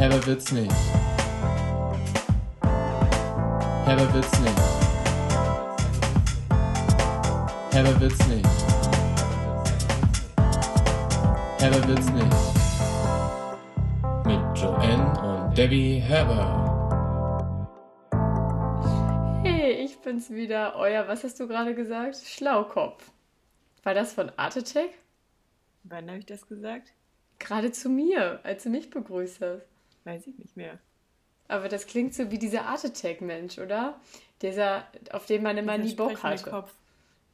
Herber wird's nicht. Herber wird's nicht. Herber wird's nicht. Herber wird's nicht. Mit Joanne und Debbie Herber. Hey, ich bin's wieder, euer, was hast du gerade gesagt? Schlaukopf. War das von Art Attack? Wann habe ich das gesagt? Gerade zu mir, als du mich begrüßt hast. Weiß ich nicht mehr. Aber das klingt so wie dieser Art Attack-Mensch, oder? Dieser, auf den man immer nie Bock hatte. Kopf.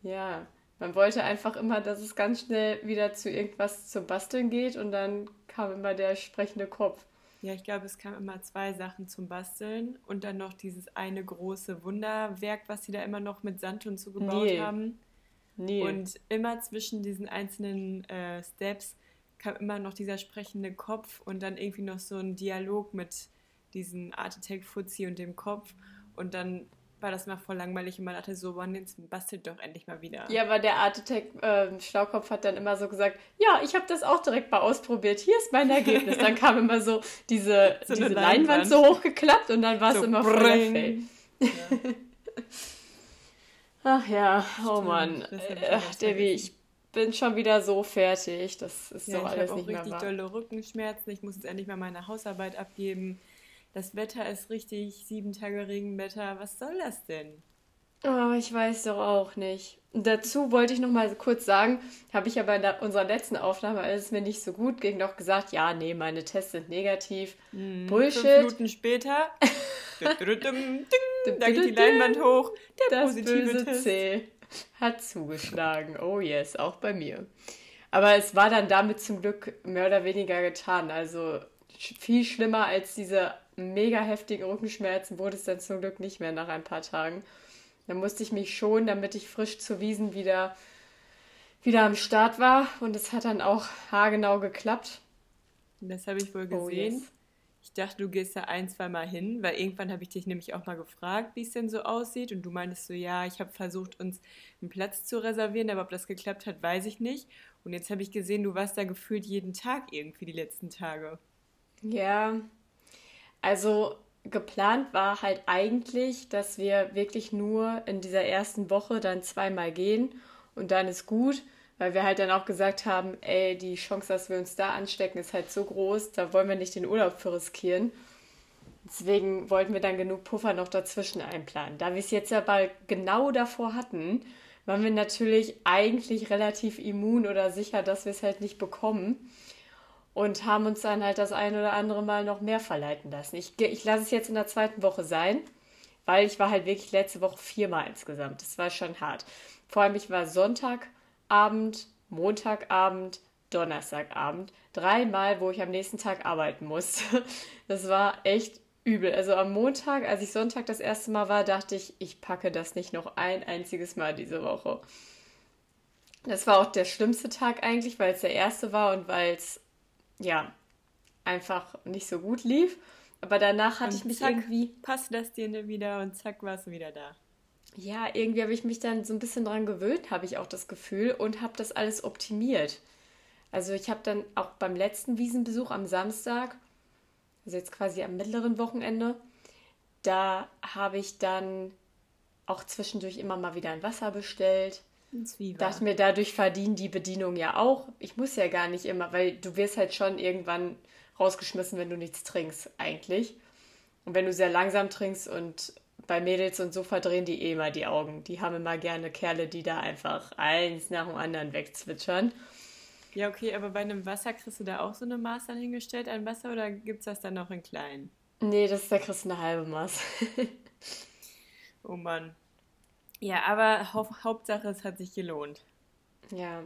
Ja, man wollte einfach immer, dass es ganz schnell wieder zu irgendwas zum Basteln geht und dann kam immer der sprechende Kopf. Ja, ich glaube, es kamen immer zwei Sachen zum Basteln und dann noch dieses eine große Wunderwerk, was sie da immer noch mit Sand und so gebaut nee. haben. Nee. Und immer zwischen diesen einzelnen äh, Steps kam immer noch dieser sprechende Kopf und dann irgendwie noch so ein Dialog mit diesem Architekt Fuzzi und dem Kopf. Und dann war das mal voll langweilig und man dachte so, wann jetzt bastelt doch endlich mal wieder. Ja, aber der Architekt äh, Schlaukopf hat dann immer so gesagt, ja, ich habe das auch direkt mal ausprobiert, hier ist mein Ergebnis. dann kam immer so diese, so diese Leinwand. Leinwand. so hochgeklappt und dann war es so immer voll ja. Ach ja, oh Mann. Äh, Debbie, ich bin schon wieder so fertig. Das ist ja, so alles nicht mehr Ich habe richtig dolle Rückenschmerzen. Ich muss jetzt endlich mal meine Hausarbeit abgeben. Das Wetter ist richtig sieben Tage Regenwetter. Was soll das denn? Oh, ich weiß doch auch nicht. dazu wollte ich noch mal kurz sagen, habe ich aber in unserer letzten Aufnahme, als es mir nicht so gut ging, noch gesagt, ja, nee, meine Tests sind negativ. Mm, Bullshit. Fünf Minuten später, da geht die Leinwand hoch, der das positive böse Test. C hat zugeschlagen. Oh yes, auch bei mir. Aber es war dann damit zum Glück mehr oder weniger getan. Also viel schlimmer als diese mega heftigen Rückenschmerzen wurde es dann zum Glück nicht mehr nach ein paar Tagen. Da musste ich mich schon, damit ich frisch zur Wiesen wieder, wieder am Start war. Und es hat dann auch haargenau geklappt. Das habe ich wohl gesehen. Oh, yes. Ich dachte, du gehst da ein, zwei Mal hin, weil irgendwann habe ich dich nämlich auch mal gefragt, wie es denn so aussieht. Und du meintest so, ja, ich habe versucht, uns einen Platz zu reservieren, aber ob das geklappt hat, weiß ich nicht. Und jetzt habe ich gesehen, du warst da gefühlt jeden Tag irgendwie die letzten Tage. Ja, also geplant war halt eigentlich, dass wir wirklich nur in dieser ersten Woche dann zweimal gehen und dann ist gut weil wir halt dann auch gesagt haben, ey, die Chance, dass wir uns da anstecken, ist halt so groß, da wollen wir nicht den Urlaub für riskieren. Deswegen wollten wir dann genug Puffer noch dazwischen einplanen. Da wir es jetzt aber genau davor hatten, waren wir natürlich eigentlich relativ immun oder sicher, dass wir es halt nicht bekommen und haben uns dann halt das ein oder andere Mal noch mehr verleiten lassen. Ich, ich lasse es jetzt in der zweiten Woche sein, weil ich war halt wirklich letzte Woche viermal insgesamt. Das war schon hart. Vor allem, ich war Sonntag, Abend, Montagabend, Donnerstagabend. Dreimal, wo ich am nächsten Tag arbeiten musste. Das war echt übel. Also am Montag, als ich Sonntag das erste Mal war, dachte ich, ich packe das nicht noch ein einziges Mal diese Woche. Das war auch der schlimmste Tag eigentlich, weil es der erste war und weil es, ja, einfach nicht so gut lief. Aber danach hatte und ich mich zack, irgendwie. Passt das dir wieder und zack, warst du wieder da ja, irgendwie habe ich mich dann so ein bisschen dran gewöhnt, habe ich auch das Gefühl, und habe das alles optimiert. Also ich habe dann auch beim letzten Wiesenbesuch am Samstag, also jetzt quasi am mittleren Wochenende, da habe ich dann auch zwischendurch immer mal wieder ein Wasser bestellt. Dachte mir, dadurch verdienen die Bedienung ja auch. Ich muss ja gar nicht immer, weil du wirst halt schon irgendwann rausgeschmissen, wenn du nichts trinkst, eigentlich. Und wenn du sehr langsam trinkst und bei Mädels und so verdrehen die eh mal die Augen. Die haben immer gerne Kerle, die da einfach eins nach dem anderen wegzwitschern. Ja, okay, aber bei einem Wasser kriegst du da auch so eine Maß dann hingestellt an Wasser oder gibt es das dann noch in klein? Nee, das, da kriegst du eine halbe Maß. oh Mann. Ja, aber hau Hauptsache, es hat sich gelohnt. Ja,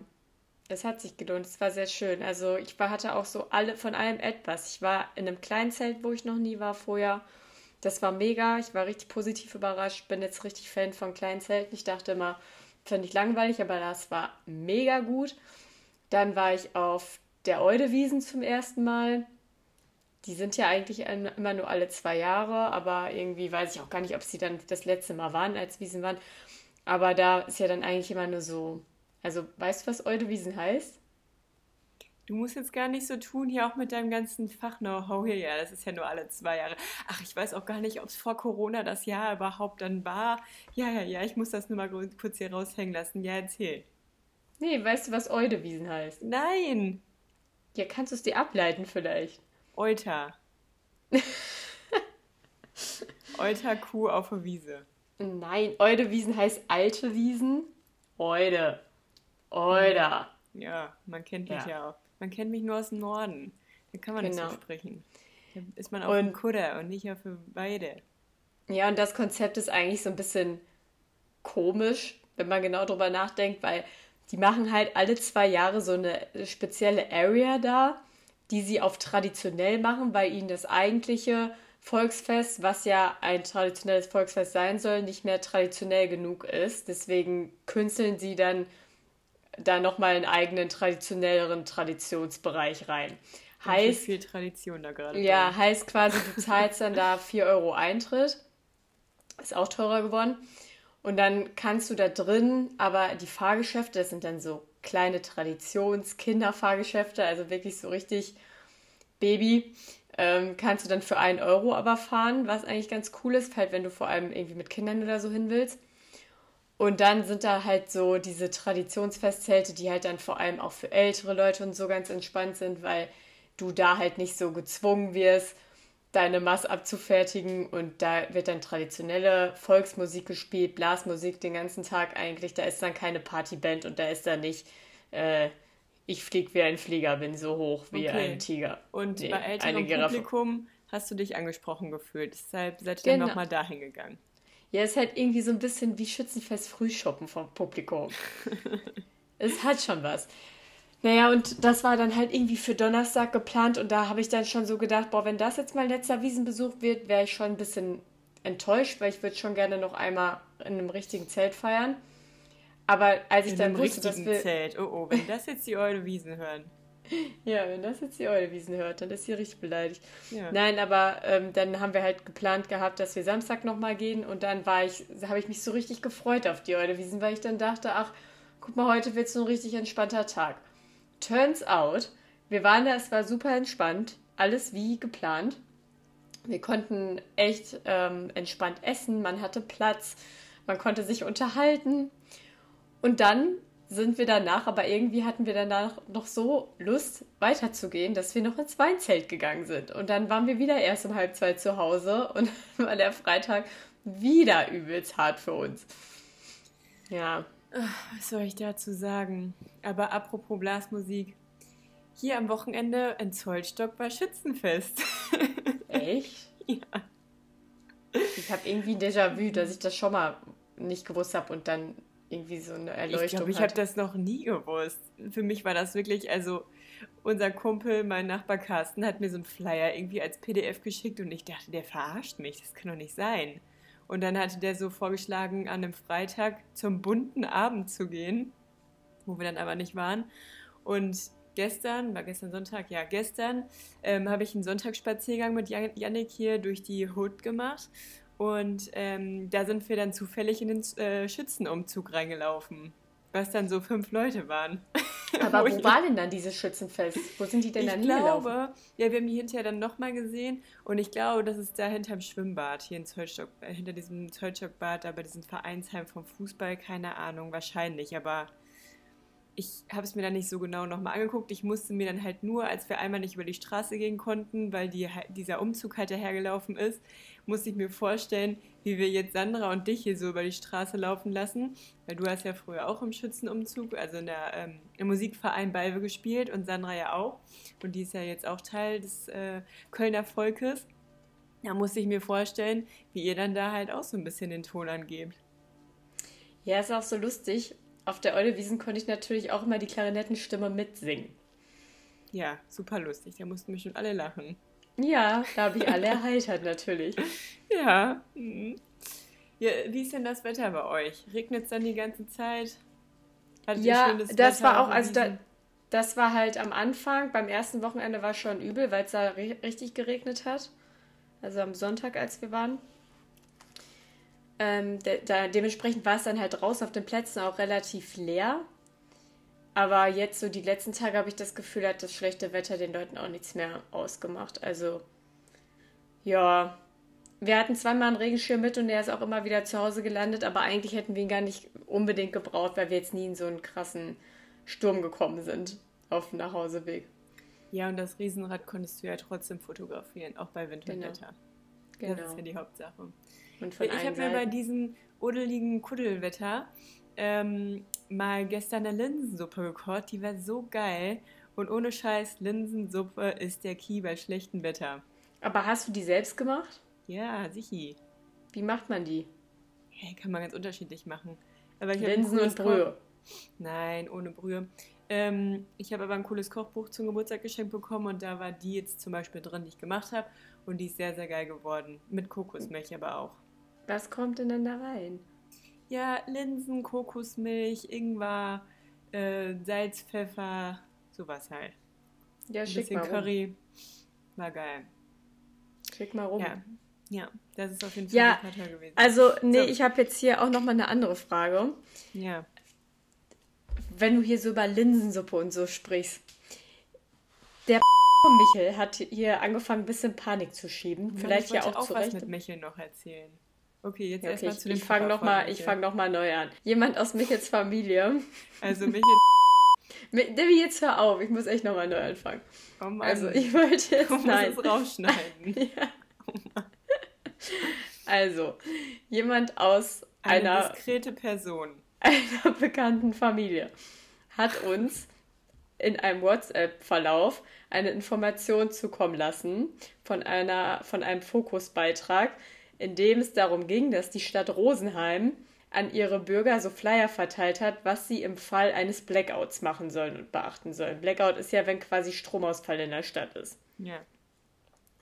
es hat sich gelohnt. Es war sehr schön. Also ich war, hatte auch so alle von allem etwas. Ich war in einem kleinen Zelt, wo ich noch nie war vorher. Das war mega. Ich war richtig positiv überrascht. Bin jetzt richtig Fan von kleinen Zelten. Ich dachte immer, finde ich langweilig, aber das war mega gut. Dann war ich auf der Eudewiesen zum ersten Mal. Die sind ja eigentlich immer nur alle zwei Jahre, aber irgendwie weiß ich auch gar nicht, ob sie dann das letzte Mal waren, als Wiesen waren. Aber da ist ja dann eigentlich immer nur so. Also, weißt du, was Eudewiesen heißt? Du musst jetzt gar nicht so tun, hier auch mit deinem ganzen Fach-Know-how hier. Ja, das ist ja nur alle zwei Jahre. Ach, ich weiß auch gar nicht, ob es vor Corona das Jahr überhaupt dann war. Ja, ja, ja, ich muss das nur mal kurz hier raushängen lassen. Ja, erzähl. Nee, weißt du, was Eudewiesen heißt? Nein. Ja, kannst du es dir ableiten vielleicht? Euter. Euter Kuh auf der Wiese. Nein, Eudewiesen heißt alte Wiesen. Eude. Euder. Ja, man kennt mich ja. ja auch. Man kennt mich nur aus dem Norden. Da kann man genau. nicht so sprechen. Da ist man auf und, dem Kutter und nicht auf der Weide. Ja, und das Konzept ist eigentlich so ein bisschen komisch, wenn man genau drüber nachdenkt, weil die machen halt alle zwei Jahre so eine spezielle Area da, die sie auf traditionell machen, weil ihnen das eigentliche Volksfest, was ja ein traditionelles Volksfest sein soll, nicht mehr traditionell genug ist. Deswegen künsteln sie dann da nochmal einen eigenen traditionelleren Traditionsbereich rein. Heißt, viel Tradition da gerade. Ja, drin. heißt quasi, du zahlst dann da 4 Euro Eintritt. Ist auch teurer geworden. Und dann kannst du da drin, aber die Fahrgeschäfte, das sind dann so kleine Traditions-Kinderfahrgeschäfte, also wirklich so richtig Baby, ähm, kannst du dann für 1 Euro aber fahren, was eigentlich ganz cool ist, halt wenn du vor allem irgendwie mit Kindern oder so hin willst. Und dann sind da halt so diese Traditionsfestzelte, die halt dann vor allem auch für ältere Leute und so ganz entspannt sind, weil du da halt nicht so gezwungen wirst, deine Mass abzufertigen und da wird dann traditionelle Volksmusik gespielt, Blasmusik den ganzen Tag eigentlich. Da ist dann keine Partyband und da ist dann nicht, äh, ich flieg wie ein Flieger, bin so hoch wie okay. ein Tiger. Und nee, bei älterem Publikum hast du dich angesprochen gefühlt, deshalb seid ihr genau. dann nochmal dahin gegangen. Ja, ist halt irgendwie so ein bisschen wie Schützenfest Frühschoppen vom Publikum. es hat schon was. Naja, und das war dann halt irgendwie für Donnerstag geplant und da habe ich dann schon so gedacht, boah, wenn das jetzt mein letzter Wiesenbesuch wird, wäre ich schon ein bisschen enttäuscht, weil ich würde schon gerne noch einmal in einem richtigen Zelt feiern. Aber als ich in dann wusste, dass wir... Zelt, oh oh, wenn das jetzt die Eule Wiesen hören. Ja, wenn das jetzt die Eulewiesen hört, dann ist sie richtig beleidigt. Ja. Nein, aber ähm, dann haben wir halt geplant gehabt, dass wir Samstag nochmal gehen und dann war ich, habe ich mich so richtig gefreut auf die Eulewiesen, weil ich dann dachte, ach, guck mal, heute wird es so ein richtig entspannter Tag. Turns out, wir waren da, es war super entspannt, alles wie geplant. Wir konnten echt ähm, entspannt essen, man hatte Platz, man konnte sich unterhalten. Und dann sind wir danach, aber irgendwie hatten wir danach noch so Lust weiterzugehen, dass wir noch ins Weinzelt gegangen sind. Und dann waren wir wieder erst um halb zwei zu Hause und war der Freitag wieder übelst hart für uns. Ja. Was soll ich dazu sagen? Aber apropos Blasmusik. Hier am Wochenende in Zollstock war Schützenfest. Echt? ja. Ich habe irgendwie Déjà-vu, dass ich das schon mal nicht gewusst habe und dann irgendwie so eine Erleuchtung Ich glaube, ich habe das noch nie gewusst. Für mich war das wirklich, also unser Kumpel, mein Nachbar Carsten, hat mir so einen Flyer irgendwie als PDF geschickt und ich dachte, der verarscht mich, das kann doch nicht sein. Und dann hatte der so vorgeschlagen, an einem Freitag zum bunten Abend zu gehen, wo wir dann aber nicht waren. Und gestern, war gestern Sonntag, ja, gestern ähm, habe ich einen Sonntagsspaziergang mit Yannick hier durch die Hood gemacht und ähm, da sind wir dann zufällig in den äh, Schützenumzug reingelaufen, was dann so fünf Leute waren. Aber wo war denn dann dieses Schützenfest? Wo sind die denn ich dann glaube, hingelaufen? Ja, wir haben die hinterher dann nochmal gesehen und ich glaube, das ist da hinterm Schwimmbad, hier in Zollstock, äh, hinter diesem Zollstockbad, da bei diesem Vereinsheim vom Fußball, keine Ahnung, wahrscheinlich, aber ich habe es mir dann nicht so genau nochmal angeguckt. Ich musste mir dann halt nur, als wir einmal nicht über die Straße gehen konnten, weil die, dieser Umzug halt dahergelaufen ist, musste ich mir vorstellen, wie wir jetzt Sandra und dich hier so über die Straße laufen lassen. Weil du hast ja früher auch im Schützenumzug, also in der, ähm, im Musikverein Balve gespielt und Sandra ja auch. Und die ist ja jetzt auch Teil des äh, Kölner Volkes. Da musste ich mir vorstellen, wie ihr dann da halt auch so ein bisschen den Ton angebt. Ja, ist auch so lustig auf der Eulewiesen konnte ich natürlich auch immer die Klarinettenstimme mitsingen. Ja, super lustig. Da mussten mich schon alle lachen. Ja, da habe ich alle erheitert natürlich. Ja. Mhm. ja. Wie ist denn das Wetter bei euch? Regnet es dann die ganze Zeit? Hattet ja, das Wetter war auch, also da, das war halt am Anfang, beim ersten Wochenende war schon übel, weil es da richtig geregnet hat. Also am Sonntag, als wir waren. Ähm, de da, dementsprechend war es dann halt draußen auf den Plätzen auch relativ leer. Aber jetzt so die letzten Tage habe ich das Gefühl, hat das schlechte Wetter den Leuten auch nichts mehr ausgemacht. Also ja, wir hatten zweimal einen Regenschirm mit und der ist auch immer wieder zu Hause gelandet, aber eigentlich hätten wir ihn gar nicht unbedingt gebraucht, weil wir jetzt nie in so einen krassen Sturm gekommen sind auf dem Nachhauseweg. Ja, und das Riesenrad konntest du ja trotzdem fotografieren, auch bei Wind und Wetter. Genau. Das ist ja die Hauptsache. Und von ich habe mir bei diesem uddeligen Kuddelwetter ähm, mal gestern eine Linsensuppe gekocht. Die war so geil. Und ohne Scheiß, Linsensuppe ist der Key bei schlechtem Wetter. Aber hast du die selbst gemacht? Ja, sicher. Wie macht man die? Hey, kann man ganz unterschiedlich machen. Aber ich Linsen und Brühe. Nein, ohne Brühe. Ähm, ich habe aber ein cooles Kochbuch zum Geburtstag geschenkt bekommen und da war die jetzt zum Beispiel drin, die ich gemacht habe. Und die ist sehr, sehr geil geworden. Mit Kokosmilch aber auch. Was kommt denn dann da rein? Ja, Linsen, Kokosmilch, Ingwer, äh, Salz, Pfeffer, sowas halt. Ja, schick Ein bisschen mal Curry. Rum. War geil. Schick mal rum. Ja. Ja, das ist auf jeden Fall ja, super toll gewesen. Also, nee, so. ich habe jetzt hier auch nochmal eine andere Frage. Ja. Wenn du hier so über Linsensuppe und so sprichst. Der Michel hat hier angefangen, ein bisschen Panik zu schieben. Ja, Vielleicht ja auch, auch zurecht. was mit Michel noch erzählen. Okay, jetzt ja, okay, erstmal zu dem Ich fange nochmal fang noch neu an. Jemand aus Michels Familie. Also Michel. Debbie, jetzt hör auf. Ich muss echt nochmal neu anfangen. Oh Mann. Also, ich wollte jetzt. Du musst nein. es rausschneiden. ja. Oh Mann. Also, jemand aus Eine einer. diskrete Person. Einer bekannten Familie hat uns in einem WhatsApp-Verlauf eine Information zukommen lassen von, einer, von einem Fokusbeitrag, in dem es darum ging, dass die Stadt Rosenheim an ihre Bürger so Flyer verteilt hat, was sie im Fall eines Blackouts machen sollen und beachten sollen. Blackout ist ja, wenn quasi Stromausfall in der Stadt ist. Ja.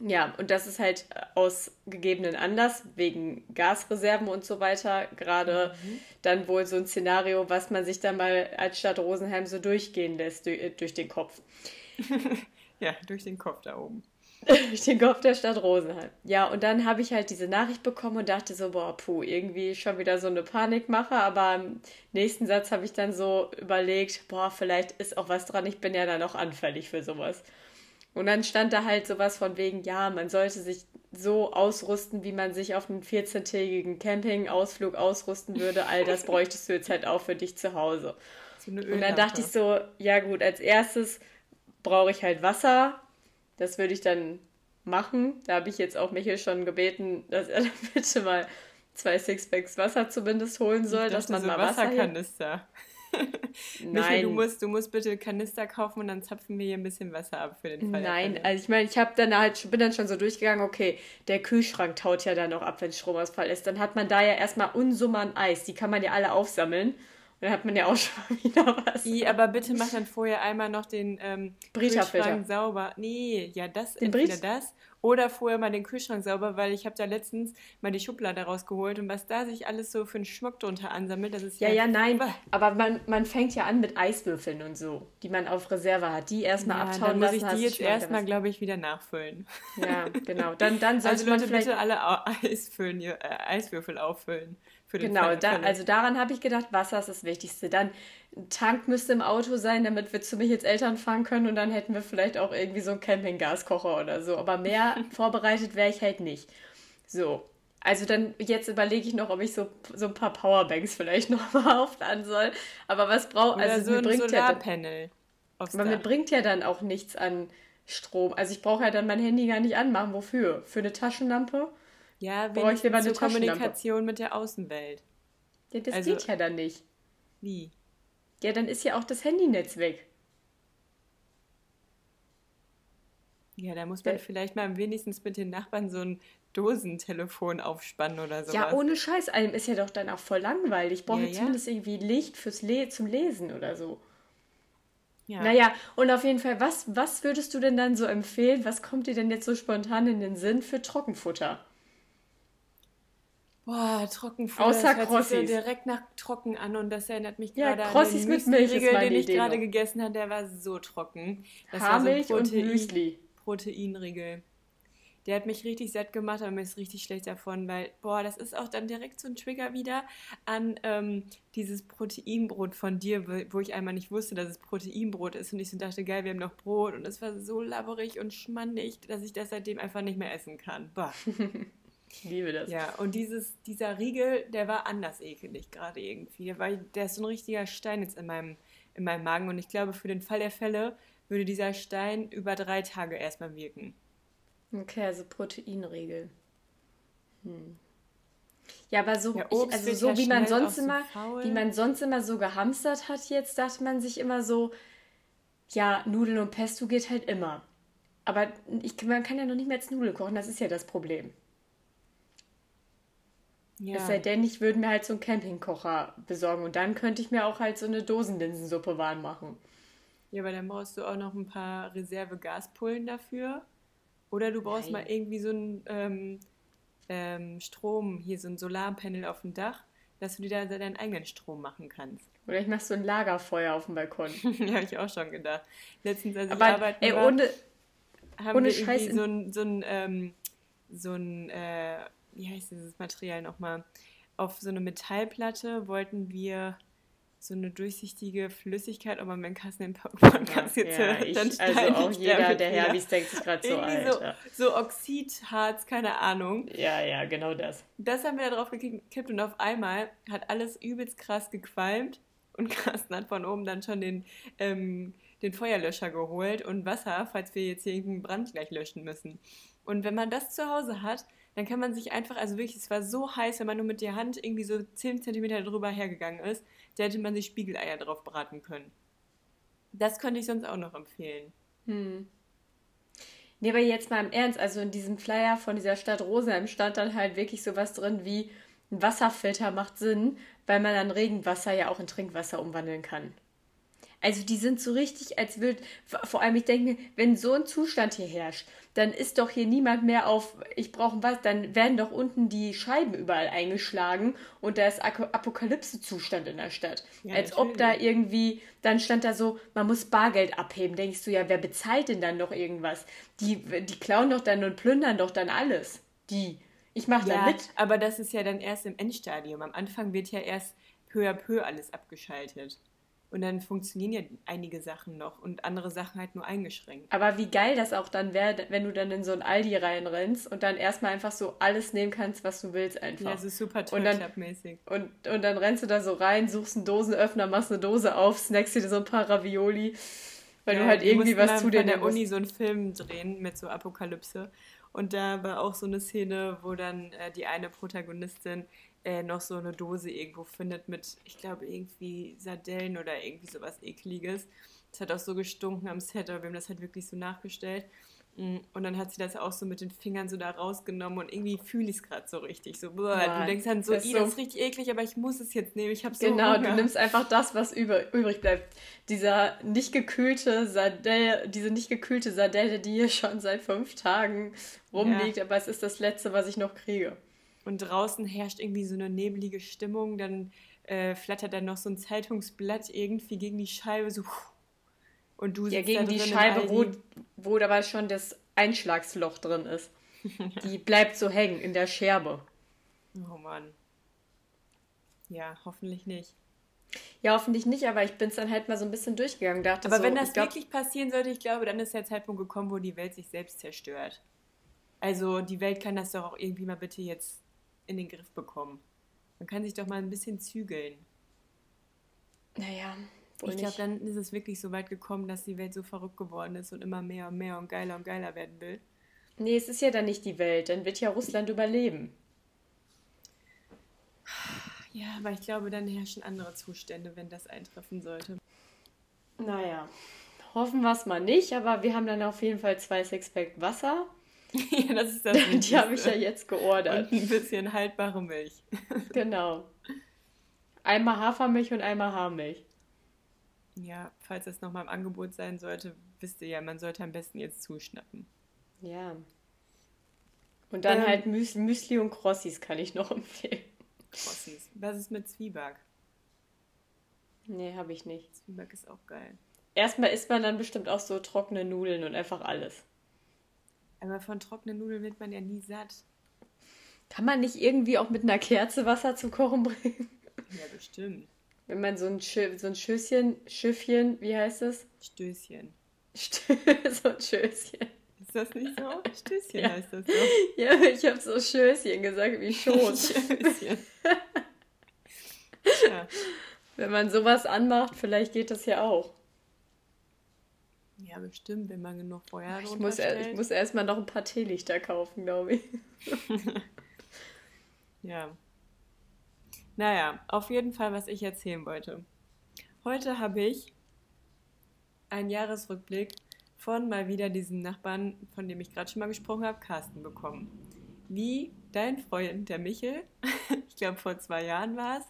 Ja, und das ist halt aus gegebenen Anlass, wegen Gasreserven und so weiter, gerade mhm. dann wohl so ein Szenario, was man sich dann mal als Stadt Rosenheim so durchgehen lässt durch, äh, durch den Kopf. ja, durch den Kopf da oben. durch den Kopf der Stadt Rosenheim. Ja, und dann habe ich halt diese Nachricht bekommen und dachte so, boah, puh, irgendwie schon wieder so eine Panikmache, aber im nächsten Satz habe ich dann so überlegt, boah, vielleicht ist auch was dran, ich bin ja dann auch anfällig für sowas. Und dann stand da halt sowas von wegen, ja, man sollte sich so ausrüsten, wie man sich auf einen 14-tägigen Campingausflug ausrüsten würde. All das bräuchtest du jetzt halt auch für dich zu Hause. So und dann dachte ich so, ja gut, als erstes brauche ich halt Wasser. Das würde ich dann machen. Da habe ich jetzt auch Michael schon gebeten, dass er dann bitte mal zwei Sixpacks Wasser zumindest holen soll, dass man so mal Wasser Wasserkanister. Nein. Michael, du musst, du musst bitte Kanister kaufen und dann zapfen wir hier ein bisschen Wasser ab für den Fall. Nein, also ich meine, ich habe dann halt, bin dann schon so durchgegangen, okay, der Kühlschrank taut ja dann auch ab, wenn Stromausfall ist. Dann hat man da ja erstmal Unsummen Eis, die kann man ja alle aufsammeln. Dann hat man ja auch schon wieder was. I, aber bitte mach dann vorher einmal noch den ähm, Kühlschrank sauber. Nee, ja, das den entweder Bries? das oder vorher mal den Kühlschrank sauber, weil ich habe da letztens mal die Schublade rausgeholt und was da sich alles so für einen Schmuck drunter ansammelt, das ist ja. Ja, ja, nein. Aber man, man fängt ja an mit Eiswürfeln und so, die man auf Reserve hat. Die erstmal ja, abtauen dann muss lassen. ich die jetzt erstmal, glaube ich, wieder nachfüllen. Ja, genau. Dann, dann sollte also Leute, man bitte alle Eisfüllen, äh, Eiswürfel auffüllen. Genau, da, also daran habe ich gedacht, Wasser ist das Wichtigste. Dann ein Tank müsste im Auto sein, damit wir zu mich jetzt Eltern fahren können und dann hätten wir vielleicht auch irgendwie so einen Campinggaskocher oder so. Aber mehr vorbereitet wäre ich halt nicht. So. Also dann, jetzt überlege ich noch, ob ich so, so ein paar Powerbanks vielleicht noch mal aufladen soll. Aber was braucht, also so mir bringt. Ja, aber mir bringt ja dann auch nichts an Strom. Also ich brauche ja dann mein Handy gar nicht anmachen. Wofür? Für eine Taschenlampe? Ja, ich lieber eine Kommunikation mit der Außenwelt. Ja, das also, geht ja dann nicht. Wie? Ja, dann ist ja auch das Handynetz weg. Ja, da muss man ja. vielleicht mal wenigstens mit den Nachbarn so ein Dosentelefon aufspannen oder so. Ja, ohne Scheiß. Einem ist ja doch dann auch voll langweilig. Ich brauche ja, ja. zumindest irgendwie Licht fürs Le zum Lesen oder so. Ja. Naja, und auf jeden Fall, was, was würdest du denn dann so empfehlen? Was kommt dir denn jetzt so spontan in den Sinn für Trockenfutter? Boah, Trockenfutter. Außer das hört sich so direkt nach trocken an und das erinnert mich gerade ja, an den mit Milch ist den ich gerade gegessen habe. Der war so trocken. Das Haarmilch so und Müsli. Proteinriegel. der hat mich richtig satt gemacht, aber mir ist richtig schlecht davon, weil, boah, das ist auch dann direkt so ein Trigger wieder an ähm, dieses Proteinbrot von dir, wo ich einmal nicht wusste, dass es Proteinbrot ist und ich so dachte, geil, wir haben noch Brot und es war so labberig und schmandig, dass ich das seitdem einfach nicht mehr essen kann. Boah. Ich liebe das. Ja, und dieses, dieser Riegel, der war anders ekelig gerade irgendwie. Der, war, der ist so ein richtiger Stein jetzt in meinem, in meinem Magen. Und ich glaube, für den Fall der Fälle würde dieser Stein über drei Tage erstmal wirken. Okay, also Proteinregel. Hm. Ja, aber so, ja, ich, also so wie man sonst immer, so wie man sonst immer so gehamstert hat, jetzt dachte man sich immer so, ja, Nudeln und Pesto geht halt immer. Aber ich, man kann ja noch nicht mehr als Nudeln kochen, das ist ja das Problem. Ja. Es sei denn, ich würde mir halt so einen Campingkocher besorgen und dann könnte ich mir auch halt so eine Dosenlinsensuppe warm machen. Ja, aber dann brauchst du auch noch ein paar Reserve-Gaspullen dafür. Oder du brauchst Nein. mal irgendwie so einen ähm, ähm, Strom, hier so ein Solarpanel auf dem Dach, dass du dir da deinen eigenen Strom machen kannst. Oder ich mach so ein Lagerfeuer auf dem Balkon. ja, habe ich auch schon gedacht. Letztens, als aber, ich arbeiten ey, ohne, haben ohne wir irgendwie so ein, so ein, ähm, so ein äh, wie heißt dieses Material nochmal? Auf so eine Metallplatte wollten wir so eine durchsichtige Flüssigkeit, aber man kann es in den Podcast ja, jetzt ja, hört, dann ich, Also auch jeder, der Herbis denkt sich gerade so alt. So, so Oxidharz, keine Ahnung. Ja, ja, genau das. Das haben wir da drauf gekippt und auf einmal hat alles übelst krass gequalmt und Carsten hat von oben dann schon den, ähm, den Feuerlöscher geholt und Wasser, falls wir jetzt hier irgendeinen Brand gleich löschen müssen. Und wenn man das zu Hause hat, dann kann man sich einfach, also wirklich, es war so heiß, wenn man nur mit der Hand irgendwie so 10 cm drüber hergegangen ist, da hätte man sich Spiegeleier drauf braten können. Das könnte ich sonst auch noch empfehlen. Hm. Nee, aber jetzt mal im Ernst, also in diesem Flyer von dieser Stadt Rosenheim stand dann halt wirklich sowas drin wie ein Wasserfilter macht Sinn, weil man dann Regenwasser ja auch in Trinkwasser umwandeln kann. Also die sind so richtig, als würde, vor allem ich denke mir, wenn so ein Zustand hier herrscht, dann ist doch hier niemand mehr auf, ich brauche was, dann werden doch unten die Scheiben überall eingeschlagen und da ist Apokalypse-Zustand in der Stadt. Ja, als natürlich. ob da irgendwie, dann stand da so, man muss Bargeld abheben. Denkst du ja, wer bezahlt denn dann noch irgendwas? Die, die klauen doch dann und plündern doch dann alles. Die. Ich mache ja, da mit. Aber das ist ja dann erst im Endstadium. Am Anfang wird ja erst peu à peu alles abgeschaltet. Und dann funktionieren ja einige Sachen noch und andere Sachen halt nur eingeschränkt. Aber wie geil das auch dann wäre, wenn du dann in so ein Aldi reinrennst und dann erstmal einfach so alles nehmen kannst, was du willst einfach. Ja, so super und dann, mäßig und, und dann rennst du da so rein, suchst einen Dosenöffner, machst eine Dose auf, snackst dir so ein paar Ravioli, weil ja, du halt irgendwie was zu dir der Uni so einen Film drehen mit so Apokalypse. Und da war auch so eine Szene, wo dann äh, die eine Protagonistin äh, noch so eine Dose irgendwo findet mit, ich glaube, irgendwie Sardellen oder irgendwie sowas ekliges. Das hat auch so gestunken am Set, aber wir haben das halt wirklich so nachgestellt. Mm, und dann hat sie das auch so mit den Fingern so da rausgenommen und irgendwie fühle ich es gerade so richtig. So, boah, ja, du denkst dann so, das, so, das ist richtig eklig, aber ich muss es jetzt nehmen. Ich habe so Genau, Hunger. du nimmst einfach das, was über, übrig bleibt. Dieser nicht gekühlte Sardelle, diese nicht gekühlte Sardelle, die hier schon seit fünf Tagen rumliegt, ja. aber es ist das Letzte, was ich noch kriege und draußen herrscht irgendwie so eine nebelige Stimmung, dann äh, flattert dann noch so ein Zeitungsblatt irgendwie gegen die Scheibe so und du ja gegen die Scheibe, wo, wo dabei schon das Einschlagsloch drin ist. die bleibt so hängen in der Scherbe. Oh Mann. Ja, hoffentlich nicht. Ja, hoffentlich nicht, aber ich bin es dann halt mal so ein bisschen durchgegangen. Dachte aber so, wenn das glaub, wirklich passieren sollte, ich glaube, dann ist der Zeitpunkt gekommen, wo die Welt sich selbst zerstört. Also die Welt kann das doch auch irgendwie mal bitte jetzt in den Griff bekommen. Man kann sich doch mal ein bisschen zügeln. Naja, ich glaube, dann ist es wirklich so weit gekommen, dass die Welt so verrückt geworden ist und immer mehr und mehr und geiler und geiler werden will. Nee, es ist ja dann nicht die Welt, dann wird ja Russland überleben. Ja, aber ich glaube, dann herrschen andere Zustände, wenn das eintreffen sollte. Naja, hoffen wir es mal nicht, aber wir haben dann auf jeden Fall zwei Sixpack Wasser ja, das ist das. Die habe ich ja jetzt geordert. Und ein bisschen haltbare Milch. genau. Einmal Hafermilch und einmal Haarmilch. Ja, falls das nochmal im Angebot sein sollte, wisst ihr ja, man sollte am besten jetzt zuschnappen. Ja. Und dann ähm, halt Müsli, Müsli und Crossis kann ich noch empfehlen. Crossis. Was ist mit Zwieback? Nee, habe ich nicht. Zwieback ist auch geil. Erstmal isst man dann bestimmt auch so trockene Nudeln und einfach alles. Aber von trockenen Nudeln wird man ja nie satt. Kann man nicht irgendwie auch mit einer Kerze Wasser zum Kochen bringen? Ja, bestimmt. Wenn man so ein, Schö so ein Schößchen, Schiffchen, wie heißt es? Stößchen. Stö so ein Schößchen. Ist das nicht so? Stößchen ja. heißt das so. Ja, ich habe so Schößchen gesagt, wie Schoß. Schößchen. ja. Wenn man sowas anmacht, vielleicht geht das ja auch. Ja, bestimmt, wenn man genug Feuer ich muss, ich muss erstmal noch ein paar Teelichter kaufen, glaube ich. ja. Naja, auf jeden Fall, was ich erzählen wollte. Heute habe ich einen Jahresrückblick von mal wieder diesem Nachbarn, von dem ich gerade schon mal gesprochen habe, Carsten bekommen. Wie dein Freund, der Michel, ich glaube vor zwei Jahren war es,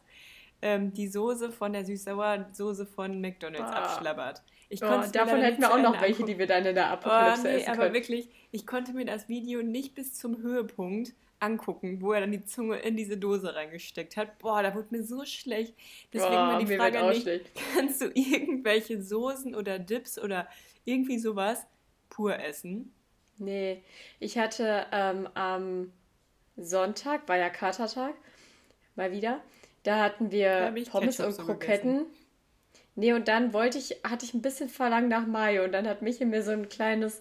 ähm, die Soße von der Süß-Sauer-Soße von McDonalds ah. abschlabbert. Ich oh, davon hätten wir auch noch welche, die wir dann in der Apokalypse oh, nee, essen können. Aber wirklich, ich konnte mir das Video nicht bis zum Höhepunkt angucken, wo er dann die Zunge in diese Dose reingesteckt hat. Boah, da wurde mir so schlecht. Deswegen Boah, mal die Frage an dich, kannst du irgendwelche Soßen oder Dips oder irgendwie sowas pur essen? Nee, ich hatte ähm, am Sonntag, war ja Katertag, mal wieder, da hatten wir da Pommes und Kroketten. So Nee, und dann wollte ich, hatte ich ein bisschen Verlangen nach Mayo und dann hat Michi mir so ein kleines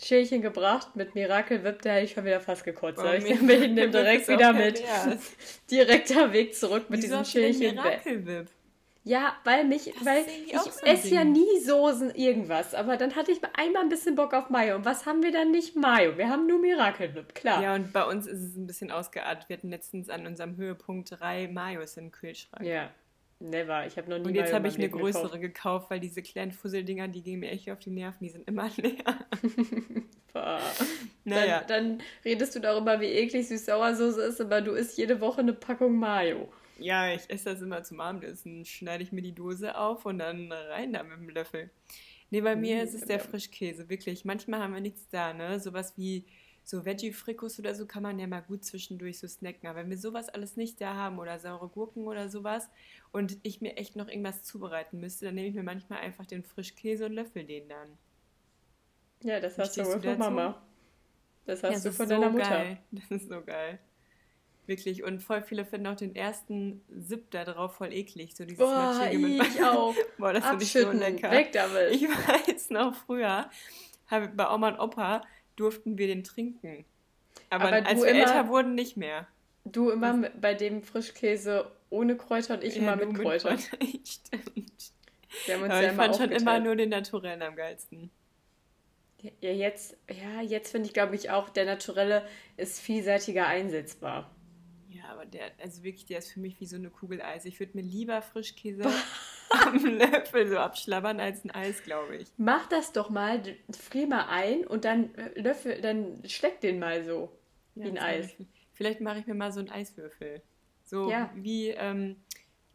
Schälchen gebracht mit Miracle Whip, da hätte ich schon wieder fast gekotzt. Oh, ich mich nehme direkt wieder mit. Direkter Weg zurück mit Wieso diesem Schälchen. Miracle Whip? Ja, weil mich, das weil ich so esse ja nie Soßen irgendwas, aber dann hatte ich einmal ein bisschen Bock auf Mayo. Und was haben wir dann nicht? Mayo. Wir haben nur Miracle Whip, klar. Ja, und bei uns ist es ein bisschen ausgeartet. Wir hatten letztens an unserem Höhepunkt drei Mayos im Kühlschrank. Ja, Never. Ich habe noch nie. Und jetzt habe ich eine größere gekauft. gekauft, weil diese kleinen Fusseldinger, die gehen mir echt auf die Nerven. Die sind immer leer. naja. Dann, dann, redest du darüber, wie eklig Süß-Sauersoße ist, aber du isst jede Woche eine Packung Mayo. Ja, ich esse das immer zum Abendessen. Schneide ich mir die Dose auf und dann rein da mit dem Löffel. Nee, bei mir ist es der Frischkäse, wirklich. Manchmal haben wir nichts da, ne? Sowas wie so Veggie-Frikos oder so kann man ja mal gut zwischendurch so snacken. Aber wenn wir sowas alles nicht da haben oder saure Gurken oder sowas und ich mir echt noch irgendwas zubereiten müsste, dann nehme ich mir manchmal einfach den Frischkäse und löffel den dann. Ja, das hast du von Mama. Das hast ja, du von deiner so Mutter. Geil. Das ist so geil. Wirklich. Und voll viele finden auch den ersten Sip da drauf voll eklig. So dieses Boah, ich auch. Boah, das finde ich so lecker. Weg damit. Ich weiß noch früher, habe bei Oma und Opa durften wir den trinken. Aber, Aber als wir immer, älter wurden, nicht mehr. Du immer Was? bei dem Frischkäse ohne Kräuter und ich ja, immer mit Kräutern. Mit Stimmt. Wir haben uns Aber ja ich fand schon immer nur den Naturellen am geilsten. Ja, jetzt, ja, jetzt finde ich, glaube ich, auch, der Naturelle ist vielseitiger einsetzbar. Ja, aber der, also wirklich, der ist für mich wie so eine Kugel Eis. Ich würde mir lieber Frischkäse am Löffel so abschlabbern als ein Eis, glaube ich. Mach das doch mal, frier mal ein und dann äh, Löffel, dann schleck den mal so ja, wie ein Eis. Ich, vielleicht mache ich mir mal so einen Eiswürfel. So ja. wie ähm,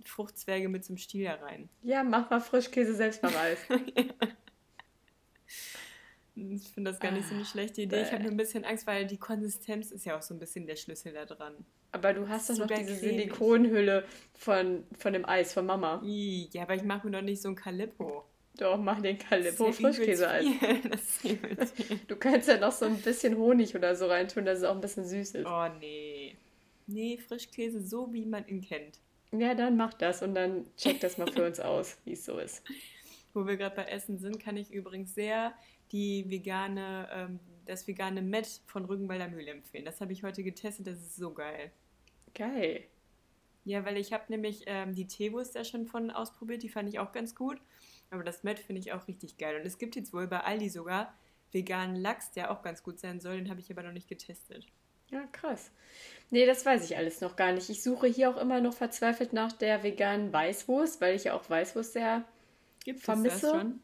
Fruchtzwerge mit so einem Stiel da rein. Ja, mach mal Frischkäse selbst beim Eis. Ich finde das gar nicht so eine schlechte Idee. Ich habe nur ein bisschen Angst, weil die Konsistenz ist ja auch so ein bisschen der Schlüssel da dran. Aber du hast doch noch diese cremig. Silikonhülle von, von dem Eis von Mama. Ja, aber ich mache mir doch nicht so ein Calippo. Doch, mach den Calippo Frischkäse-Eis. Du kannst ja noch so ein bisschen Honig oder so reintun, dass es auch ein bisschen süß ist. Oh nee. Nee, Frischkäse so, wie man ihn kennt. Ja, dann mach das und dann check das mal für uns aus, wie es so ist. Wo wir gerade bei Essen sind, kann ich übrigens sehr die vegane, ähm, das vegane Met von Rügenwalder Mühle empfehlen. Das habe ich heute getestet, das ist so geil. Geil. Ja, weil ich habe nämlich ähm, die Teewurst ja schon von ausprobiert, die fand ich auch ganz gut. Aber das Met finde ich auch richtig geil. Und es gibt jetzt wohl bei Aldi sogar veganen Lachs, der auch ganz gut sein soll. Den habe ich aber noch nicht getestet. Ja, krass. Nee, das weiß ich alles noch gar nicht. Ich suche hier auch immer noch verzweifelt nach der veganen Weißwurst, weil ich ja auch Weißwurst sehr Gibt vermisse. Es das schon?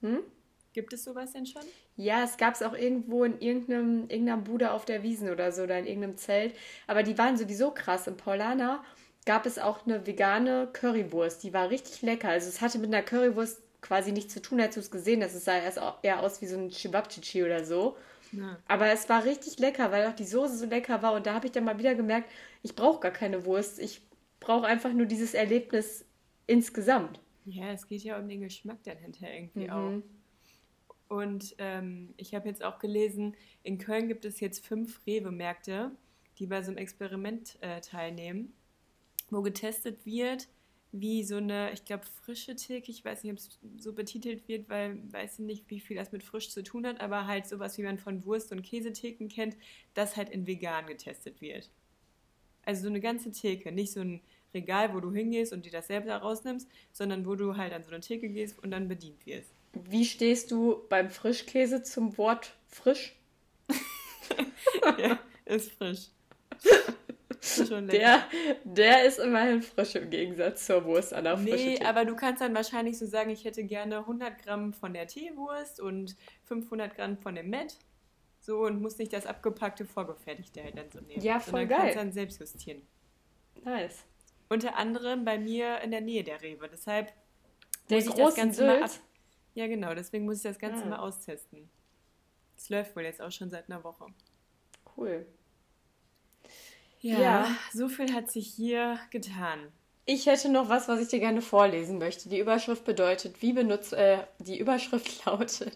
Hm? Gibt es sowas denn schon? Ja, es gab es auch irgendwo in irgendeinem, irgendeiner Bude auf der Wiesen oder so oder in irgendeinem Zelt. Aber die waren sowieso krass. Im Paulaner gab es auch eine vegane Currywurst. Die war richtig lecker. Also es hatte mit einer Currywurst quasi nichts zu tun, als du es gesehen hast. Es sah erst eher aus wie so ein Chibabchichi oder so. Ja. Aber es war richtig lecker, weil auch die Soße so lecker war. Und da habe ich dann mal wieder gemerkt, ich brauche gar keine Wurst. Ich brauche einfach nur dieses Erlebnis insgesamt. Ja, es geht ja um den Geschmack dann hinterher irgendwie mhm. auch. Und ähm, ich habe jetzt auch gelesen, in Köln gibt es jetzt fünf Rewe-Märkte, die bei so einem Experiment äh, teilnehmen, wo getestet wird, wie so eine, ich glaube, frische Theke, ich weiß nicht, ob es so betitelt wird, weil weiß ich nicht, wie viel das mit frisch zu tun hat, aber halt sowas, wie man von Wurst- und Käsetheken kennt, das halt in vegan getestet wird. Also so eine ganze Theke, nicht so ein Regal, wo du hingehst und dir das selber rausnimmst, sondern wo du halt an so eine Theke gehst und dann bedient wirst. Wie stehst du beim Frischkäse zum Wort frisch? ja, ist frisch. Der, der ist immerhin frisch im Gegensatz zur Wurst an der Nee, aber du kannst dann wahrscheinlich so sagen, ich hätte gerne 100 Gramm von der Teewurst und 500 Gramm von dem Met. So und muss nicht das abgepackte vorgefertigte halt dann so nehmen. Ja, voll geil. kannst dann selbst justieren. Nice. Unter anderem bei mir in der Nähe der Rewe. Deshalb der muss ich das Ganze Sylt. mal ab. Ja, genau. Deswegen muss ich das Ganze ah. mal austesten. Es läuft wohl jetzt auch schon seit einer Woche. Cool. Ja, ja, so viel hat sich hier getan. Ich hätte noch was, was ich dir gerne vorlesen möchte. Die Überschrift bedeutet, wie benutzt, äh, die Überschrift lautet,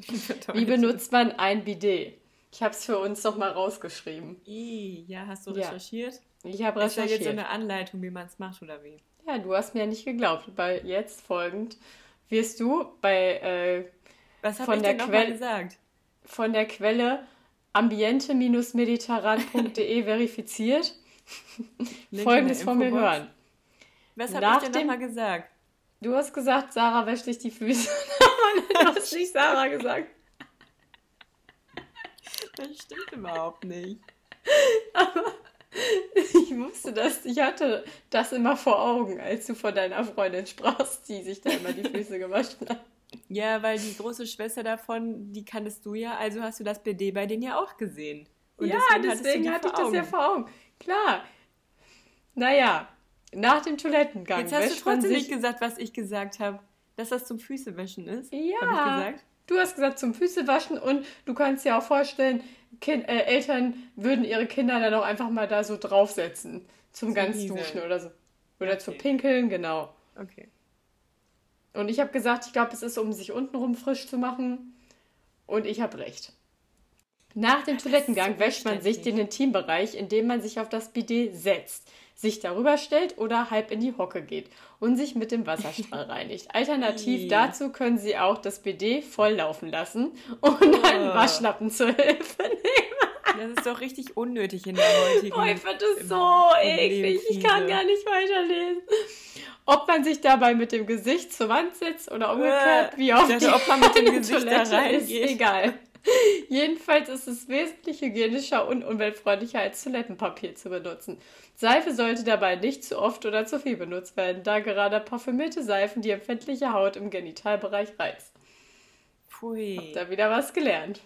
wie benutzt man ein Bidet? Ich habe es für uns noch mal rausgeschrieben. I, ja, hast du recherchiert? Ja, ich habe recherchiert. Ist ja jetzt so eine Anleitung, wie man es macht, oder wie? Ja, du hast mir ja nicht geglaubt. Weil jetzt folgend wirst du bei äh, was von der Quelle gesagt? Von der Quelle ambiente-mediterran.de verifiziert Folgendes von mir hören. Was habe ich denn nochmal gesagt? Du hast gesagt, Sarah wäscht dich die Füße. du hast nicht Sarah gesagt. Das stimmt überhaupt nicht. Aber ich wusste das, ich hatte das immer vor Augen, als du von deiner Freundin sprachst, die sich da immer die Füße gewaschen hat. Ja, weil die große Schwester davon, die kanntest du ja, also hast du das BD bei denen ja auch gesehen. Und ja, deswegen, deswegen hatte ich das ja vor Augen. Klar. Naja, nach dem Toilettengang. Jetzt hast du trotzdem nicht gesagt, was ich gesagt habe. Dass das zum Füßewaschen ist. Ja. Du hast gesagt zum Füßewaschen und du kannst dir auch vorstellen, kind, äh, Eltern würden ihre Kinder dann auch einfach mal da so draufsetzen. Zum, zum ganz Duschen oder so. Oder okay. zum Pinkeln, genau. Okay. Und ich habe gesagt, ich glaube, es ist, um sich untenrum frisch zu machen. Und ich habe recht. Nach dem Toilettengang wäscht man sich den Intimbereich, indem man sich auf das Bidet setzt, sich darüber stellt oder halb in die Hocke geht und sich mit dem Wasserstrahl reinigt. Alternativ dazu können Sie auch das Bidet volllaufen lassen und einen oh. Waschlappen zur Hilfe nehmen. Das ist doch richtig unnötig in der heutigen Oh, ich finde das so eklig. Ich kann gar nicht weiterlesen. Ob man sich dabei mit dem Gesicht zur Wand setzt oder umgekehrt, äh, wie oft die ob man mit dem Gesicht da reingeht. Ist egal. Jedenfalls ist es wesentlich hygienischer und umweltfreundlicher als Toilettenpapier zu benutzen. Seife sollte dabei nicht zu oft oder zu viel benutzt werden, da gerade parfümierte Seifen die empfindliche Haut im Genitalbereich reizt. Pfui. Hab da wieder was gelernt.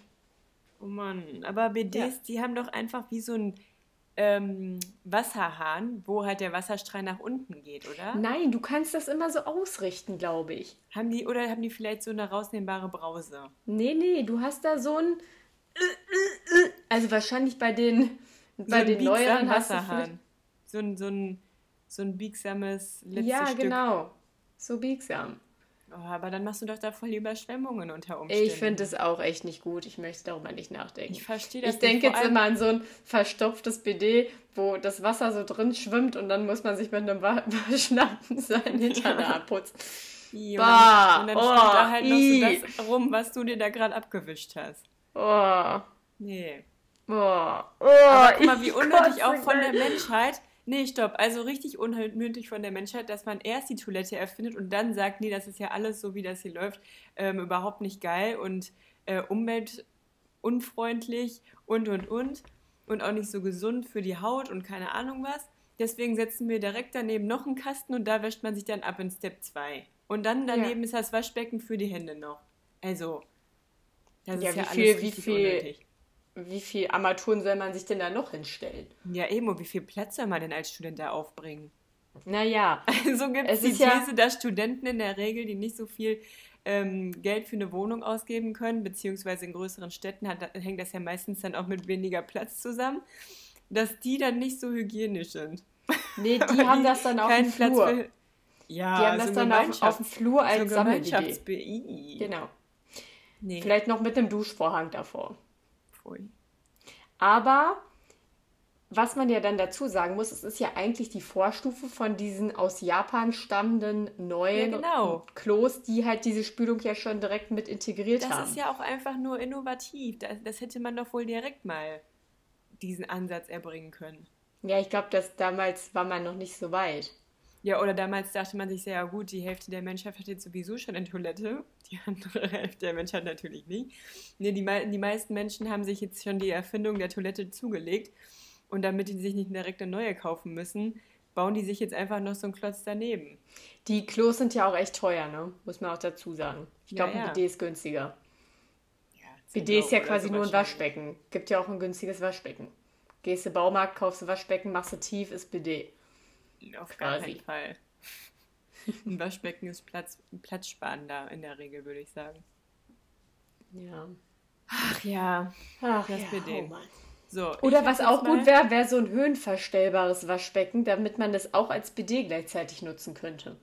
Oh Mann, aber BDs, ja. die haben doch einfach wie so ein ähm, Wasserhahn, wo halt der Wasserstrahl nach unten geht, oder? Nein, du kannst das immer so ausrichten, glaube ich. Haben die, oder haben die vielleicht so eine rausnehmbare Brause? Nee, nee, du hast da so ein. Also wahrscheinlich bei den, bei so den neueren Wasserhahn. So ein, so ein, so ein biegsames letztes Ja, Stück. genau. So biegsam. Oh, aber dann machst du doch da voll Überschwemmungen unter Umständen. Ich finde es auch echt nicht gut. Ich möchte darüber nicht nachdenken. Ich verstehe das Ich denke jetzt immer an so ein verstopftes BD, wo das Wasser so drin schwimmt und dann muss man sich mit einem Waschlappen seinen Hintern abputzen. bah, und dann oh, steht da halt noch so das rum, was du dir da gerade abgewischt hast. Oh. Nee. Oh. Oh, aber guck mal, wie unnötig auch von der Menschheit Nee, stopp. Also richtig unmündig von der Menschheit, dass man erst die Toilette erfindet und dann sagt, nee, das ist ja alles so, wie das hier läuft, ähm, überhaupt nicht geil und äh, umweltunfreundlich und, und, und. Und auch nicht so gesund für die Haut und keine Ahnung was. Deswegen setzen wir direkt daneben noch einen Kasten und da wäscht man sich dann ab in Step 2. Und dann daneben ja. ist das Waschbecken für die Hände noch. Also, das ja, ist ja alles viel, richtig wie viel, unnötig wie viel Armaturen soll man sich denn da noch hinstellen? Ja, eben, und wie viel Platz soll man denn als Student da aufbringen? Naja. Also gibt es die These, ja dass Studenten in der Regel, die nicht so viel ähm, Geld für eine Wohnung ausgeben können, beziehungsweise in größeren Städten hat, hängt das ja meistens dann auch mit weniger Platz zusammen, dass die dann nicht so hygienisch sind. Nee, die haben das dann auf dem Flur. Für, ja, die haben das so dann auf, auf dem Flur als so Sammelidee. Genau. Nee. Vielleicht noch mit einem Duschvorhang davor. Pfui. Aber was man ja dann dazu sagen muss, es ist ja eigentlich die Vorstufe von diesen aus Japan stammenden neuen ja, genau. Klos, die halt diese Spülung ja schon direkt mit integriert das haben. Das ist ja auch einfach nur innovativ. Das, das, hätte man doch wohl direkt mal diesen Ansatz erbringen können. Ja, ich glaube, dass damals war man noch nicht so weit. Ja, oder damals dachte man sich sehr, ja gut, die Hälfte der Menschheit hat jetzt sowieso schon eine Toilette. Die andere Hälfte der Menschheit natürlich nicht. Nee, die, die meisten Menschen haben sich jetzt schon die Erfindung der Toilette zugelegt. Und damit die sich nicht direkt eine neue kaufen müssen, bauen die sich jetzt einfach noch so einen Klotz daneben. Die Klos sind ja auch echt teuer, ne? Muss man auch dazu sagen. Ich glaube, ja, ja. ein BD ist günstiger. Ja, BD ist ja quasi so nur ein Waschbecken. Gibt ja auch ein günstiges Waschbecken. Gehst du Baumarkt, kaufst du Waschbecken, machst du tief, ist BD. Auf gar quasi. keinen Fall. Ein Waschbecken ist Platz, platzsparender in der Regel, würde ich sagen. Ja. Ach ja. Ach das ja. Oh so, Oder was auch gut wäre, wäre so ein höhenverstellbares Waschbecken, damit man das auch als BD gleichzeitig nutzen könnte.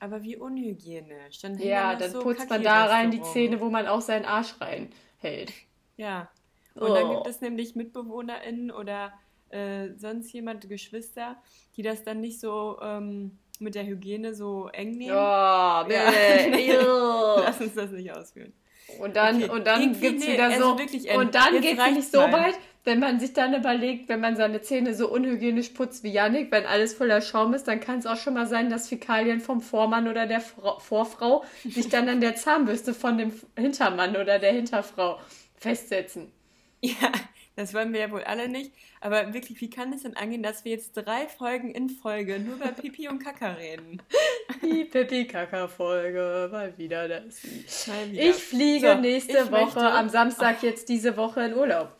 Aber wie unhygienisch. Dann ja, dann so putzt man da rein die Zähne, wo man auch seinen Arsch reinhält. Ja. Und oh. dann gibt es nämlich MitbewohnerInnen oder äh, sonst jemand, Geschwister, die das dann nicht so ähm, mit der Hygiene so eng nehmen. Oh, ja. Lass uns das nicht ausführen. Und dann, okay. und dann gibt es nee, wieder also so. Wirklich, und dann geht es nicht so mal. weit, wenn man sich dann überlegt, wenn man seine Zähne so unhygienisch putzt wie Yannick, wenn alles voller Schaum ist, dann kann es auch schon mal sein, dass Fäkalien vom Vormann oder der Fra Vorfrau sich dann an der Zahnbürste von dem Hintermann oder der Hinterfrau festsetzen. Ja, das wollen wir ja wohl alle nicht. Aber wirklich, wie kann es denn angehen, dass wir jetzt drei Folgen in Folge nur über Pipi und Kaka reden? Die Pipi-Kaka-Folge, mal wieder das. Mal wieder. Ich fliege so, nächste ich Woche möchte... am Samstag jetzt diese Woche in Urlaub.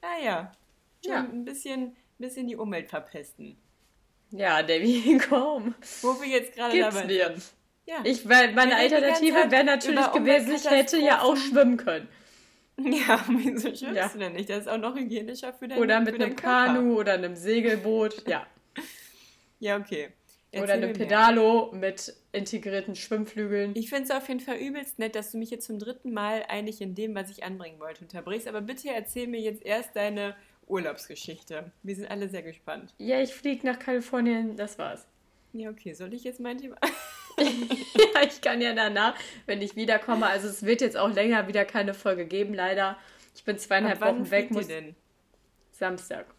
Ah ja. Ja. Ein bisschen, bisschen die Umwelt verpesten. Ja, Debbie, komm. Wo wir jetzt gerade dabei sind. Ja. Ich, weil meine Alternative wäre natürlich gewesen, ich hätte ja auch schwimmen können. Ja, wieso schwimmst ja. du denn nicht? Das ist auch noch hygienischer für deinen Oder mit einem Kanu oder einem Segelboot, ja. ja, okay. Erzähl oder einem Pedalo mit integrierten Schwimmflügeln. Ich finde es auf jeden Fall übelst nett, dass du mich jetzt zum dritten Mal eigentlich in dem, was ich anbringen wollte, unterbrichst. Aber bitte erzähl mir jetzt erst deine Urlaubsgeschichte. Wir sind alle sehr gespannt. Ja, ich fliege nach Kalifornien, das war's. Ja, okay. Soll ich jetzt mein Thema? ja, ich kann ja danach, wenn ich wiederkomme, also es wird jetzt auch länger wieder keine Folge geben, leider. Ich bin zweieinhalb Wochen weg. Muss denn? Samstag.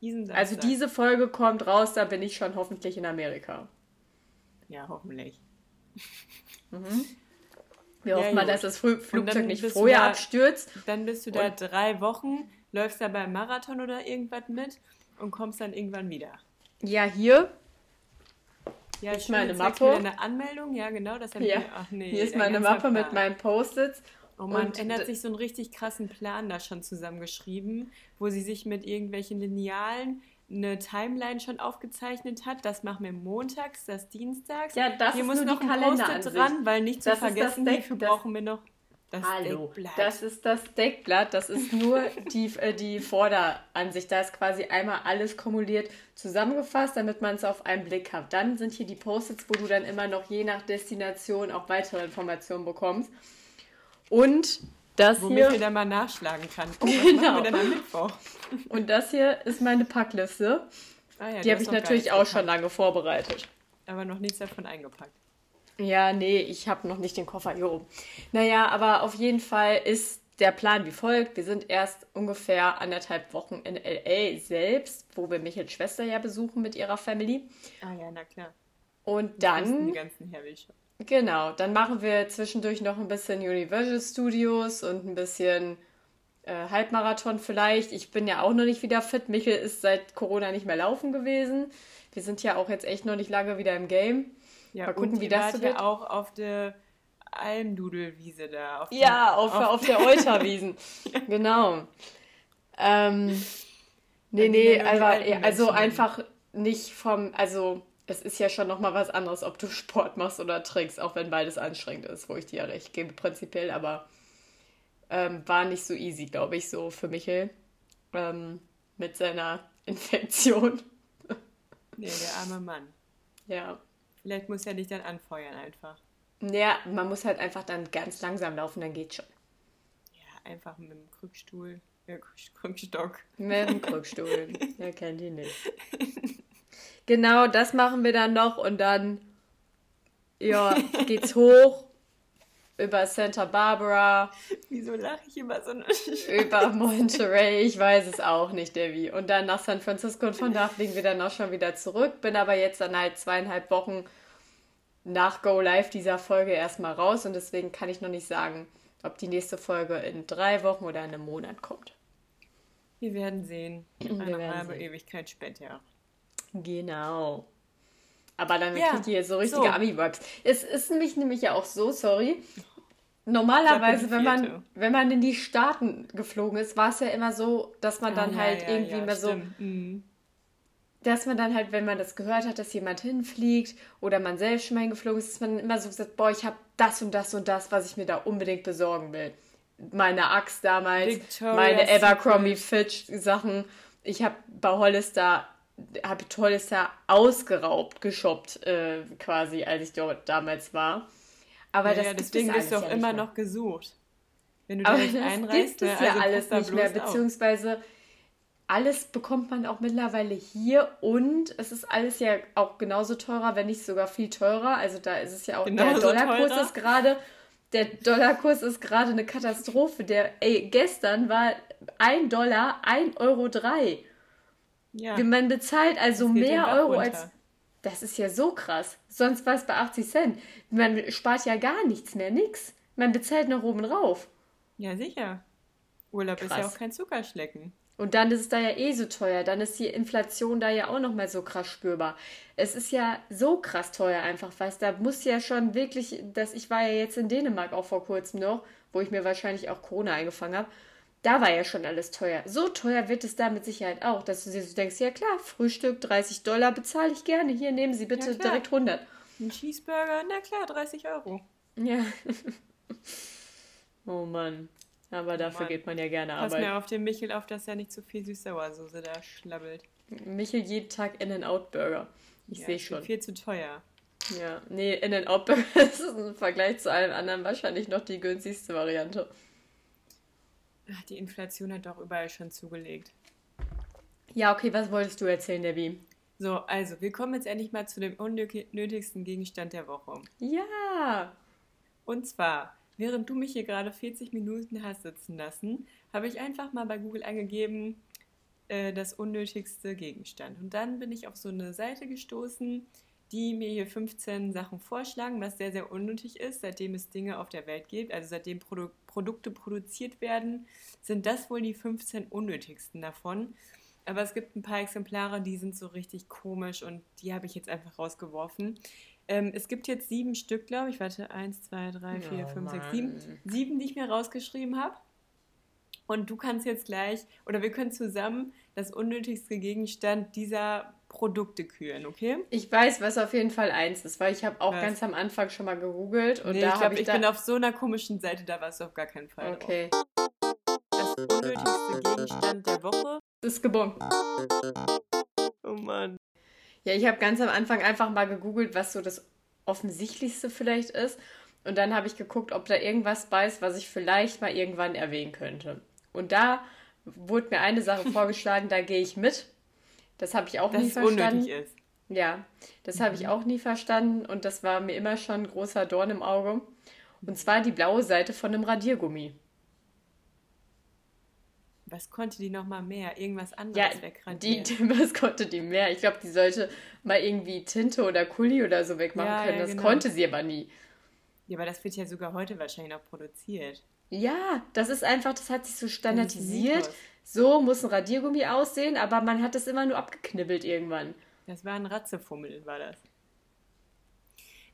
Samstag. Also diese Folge kommt raus, da bin ich schon hoffentlich in Amerika. Ja, hoffentlich. Mhm. Wir ja, hoffen mal, dass das Flugzeug nicht vorher da, abstürzt. Dann bist du da drei Wochen, läufst da beim Marathon oder irgendwas mit und kommst dann irgendwann wieder. Ja, hier ja, ist meine Mappe. Eine Anmeldung, ja genau, das ja. Wir, ach nee, Hier ist meine Mappe mit meinen Post-its. Oh man, ändert sich so einen richtig krassen Plan da schon zusammengeschrieben, wo sie sich mit irgendwelchen Linealen eine Timeline schon aufgezeichnet hat. Das machen wir montags, das dienstags. Ja, das Hier ist muss noch ein Post-it dran, weil nicht zu das vergessen, hierfür brauchen wir noch das Hallo, Deckblatt. das ist das Deckblatt, das ist nur die, äh, die Vorderansicht. Da ist quasi einmal alles kumuliert zusammengefasst, damit man es auf einen Blick hat. Dann sind hier die Post-its, wo du dann immer noch je nach Destination auch weitere Informationen bekommst. Und das Womit hier... wir dann mal nachschlagen kann. Oh, was genau. wir denn am Mittwoch? Und das hier ist meine Packliste. Ah ja, die habe ich natürlich auch schon lange vorbereitet. Aber noch nichts davon eingepackt. Ja, nee, ich habe noch nicht den Koffer hier oben. Naja, aber auf jeden Fall ist der Plan wie folgt. Wir sind erst ungefähr anderthalb Wochen in LA selbst, wo wir Michels Schwester ja besuchen mit ihrer Family. Ah ja, na klar. Und dann. Die ganzen Herwische. Genau, dann machen wir zwischendurch noch ein bisschen Universal Studios und ein bisschen äh, Halbmarathon vielleicht. Ich bin ja auch noch nicht wieder fit. Michel ist seit Corona nicht mehr laufen gewesen. Wir sind ja auch jetzt echt noch nicht lange wieder im Game. Ja, Mal gucken, wie das so wird. ja auch auf der Almdudelwiese da. Auf ja, auf, auf, auf der Euterwiesen. genau. Ähm, nee, nee, aber, also einfach nicht vom, also es ist ja schon nochmal was anderes, ob du Sport machst oder trinkst, auch wenn beides anstrengend ist, wo ich dir ja recht gebe, prinzipiell, aber ähm, war nicht so easy, glaube ich, so für Michel ähm, mit seiner Infektion. Nee, der arme Mann. Ja. Vielleicht muss er dich dann anfeuern einfach. Ja, man muss halt einfach dann ganz langsam laufen, dann geht's schon. einfach mit dem Krückstuhl, äh, Krückstock. Mit dem Krückstuhl. Wer kennt ihn nicht. Genau, das machen wir dann noch und dann ja, geht's hoch über Santa Barbara. Wieso lache ich immer so? über Monterey, ich weiß es auch nicht, Debbie. Und dann nach San Francisco und von da fliegen wir dann auch schon wieder zurück. Bin aber jetzt dann halt zweieinhalb Wochen nach Go Live dieser Folge erstmal raus und deswegen kann ich noch nicht sagen, ob die nächste Folge in drei Wochen oder in einem Monat kommt. Wir werden sehen. Eine halbe Ewigkeit später. Genau. Aber dann ja, kriegt ihr so richtige so. Ami-Vibes. Es ist nämlich, nämlich ja auch so, sorry. Normalerweise, wenn man, wenn man in die Staaten geflogen ist, war es ja immer so, dass man ah, dann ja, halt ja, irgendwie mehr so, mhm. dass man dann halt, wenn man das gehört hat, dass jemand hinfliegt oder man selbst schon mal hingeflogen ist, dass man immer so gesagt, boah, ich habe das und das und das, was ich mir da unbedingt besorgen will. Meine Axt damals, Victoria's meine Abercrombie Fitch Sachen. Ich habe bei Hollister habe ich Hollister ausgeraubt, geshoppt, äh, quasi, als ich dort damals war. Aber ja, das deswegen bist du auch ja immer noch gesucht. Wenn du Aber nicht einreist, gibt es ja also alles nicht mehr, beziehungsweise alles bekommt man auch mittlerweile hier und es ist alles ja auch genauso teurer, wenn nicht sogar viel teurer. Also da ist es ja auch, genauso der Dollarkurs teurer. ist gerade, der Dollarkurs ist gerade eine Katastrophe. Der, ey, gestern war ein Dollar 1,03 Euro. Drei. Ja. Man bezahlt also mehr Euro runter. als. Das ist ja so krass. Sonst war es bei 80 Cent. Man spart ja gar nichts mehr, nix. Man bezahlt noch oben drauf. Ja, sicher. Urlaub krass. ist ja auch kein Zuckerschlecken. Und dann ist es da ja eh so teuer. Dann ist die Inflation da ja auch nochmal so krass spürbar. Es ist ja so krass teuer einfach, was da muss ja schon wirklich, dass ich war ja jetzt in Dänemark auch vor kurzem noch, wo ich mir wahrscheinlich auch Corona eingefangen habe. Da war ja schon alles teuer. So teuer wird es da mit Sicherheit auch, dass du dir so denkst, ja klar, Frühstück 30 Dollar bezahle ich gerne. Hier nehmen Sie bitte ja, direkt 100. Ein Cheeseburger, na klar, 30 Euro. Ja. oh Mann. Aber dafür Mann. geht man ja gerne Pass arbeiten. Pass mir auf den Michel auf, dass er nicht zu viel Süß-Sauersoße da schlabbelt. Michel jeden Tag In-N-Out-Burger. Ich ja, sehe schon. viel zu teuer. Ja, nee, In-N-Out-Burger ist im Vergleich zu allem anderen wahrscheinlich noch die günstigste Variante. Die Inflation hat doch überall schon zugelegt. Ja, okay, was wolltest du erzählen, Debbie? So, also, wir kommen jetzt endlich mal zu dem unnötigsten Gegenstand der Woche. Ja! Und zwar, während du mich hier gerade 40 Minuten hast sitzen lassen, habe ich einfach mal bei Google eingegeben, äh, das unnötigste Gegenstand. Und dann bin ich auf so eine Seite gestoßen, die mir hier 15 Sachen vorschlagen, was sehr, sehr unnötig ist, seitdem es Dinge auf der Welt gibt, also seitdem Produ Produkte produziert werden, sind das wohl die 15 unnötigsten davon. Aber es gibt ein paar Exemplare, die sind so richtig komisch und die habe ich jetzt einfach rausgeworfen. Ähm, es gibt jetzt sieben Stück, glaube ich. Warte, eins, zwei, drei, vier, oh, fünf, sechs, sieben. Sieben, die ich mir rausgeschrieben habe. Und du kannst jetzt gleich, oder wir können zusammen das unnötigste Gegenstand dieser Produkte küren, okay? Ich weiß, was auf jeden Fall eins ist, weil ich habe auch was? ganz am Anfang schon mal gegoogelt und nee, da habe ich, ich bin auf so einer komischen Seite, da warst du auf gar keinen Fall. Okay. Drauf. Das unnötigste Gegenstand der Woche ist Gebon. Oh Mann. Ja, ich habe ganz am Anfang einfach mal gegoogelt, was so das offensichtlichste vielleicht ist. Und dann habe ich geguckt, ob da irgendwas bei ist, was ich vielleicht mal irgendwann erwähnen könnte. Und da wurde mir eine Sache vorgeschlagen, da gehe ich mit. Das habe ich auch Dass nie verstanden. Unnötig ist. Ja, das habe ich mhm. auch nie verstanden und das war mir immer schon ein großer Dorn im Auge. Und zwar die blaue Seite von einem Radiergummi. Was konnte die nochmal mehr? Irgendwas anderes ja, wegradieren? Die, was konnte die mehr? Ich glaube, die sollte mal irgendwie Tinte oder Kuli oder so wegmachen ja, können. Ja, das genau. konnte sie aber nie. Ja, aber das wird ja sogar heute wahrscheinlich noch produziert. Ja, das ist einfach, das hat sich so standardisiert. So muss ein Radiergummi aussehen, aber man hat es immer nur abgeknibbelt irgendwann. Das war ein Ratzefummel, war das.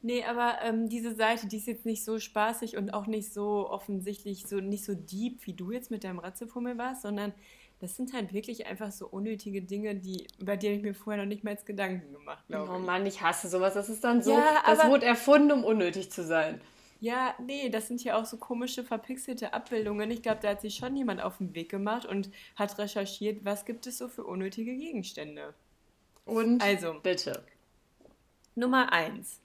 Nee, aber ähm, diese Seite, die ist jetzt nicht so spaßig und auch nicht so offensichtlich, so nicht so deep, wie du jetzt mit deinem Ratzefummel warst, sondern das sind halt wirklich einfach so unnötige Dinge, die, über die habe ich mir vorher noch nicht mal Gedanken gemacht, glaube oh ich. Oh Mann, ich hasse sowas. Das ist dann so, ja, das wurde erfunden, um unnötig zu sein. Ja, nee, das sind ja auch so komische, verpixelte Abbildungen. Ich glaube, da hat sich schon jemand auf den Weg gemacht und hat recherchiert, was gibt es so für unnötige Gegenstände. Und also, bitte. Nummer eins: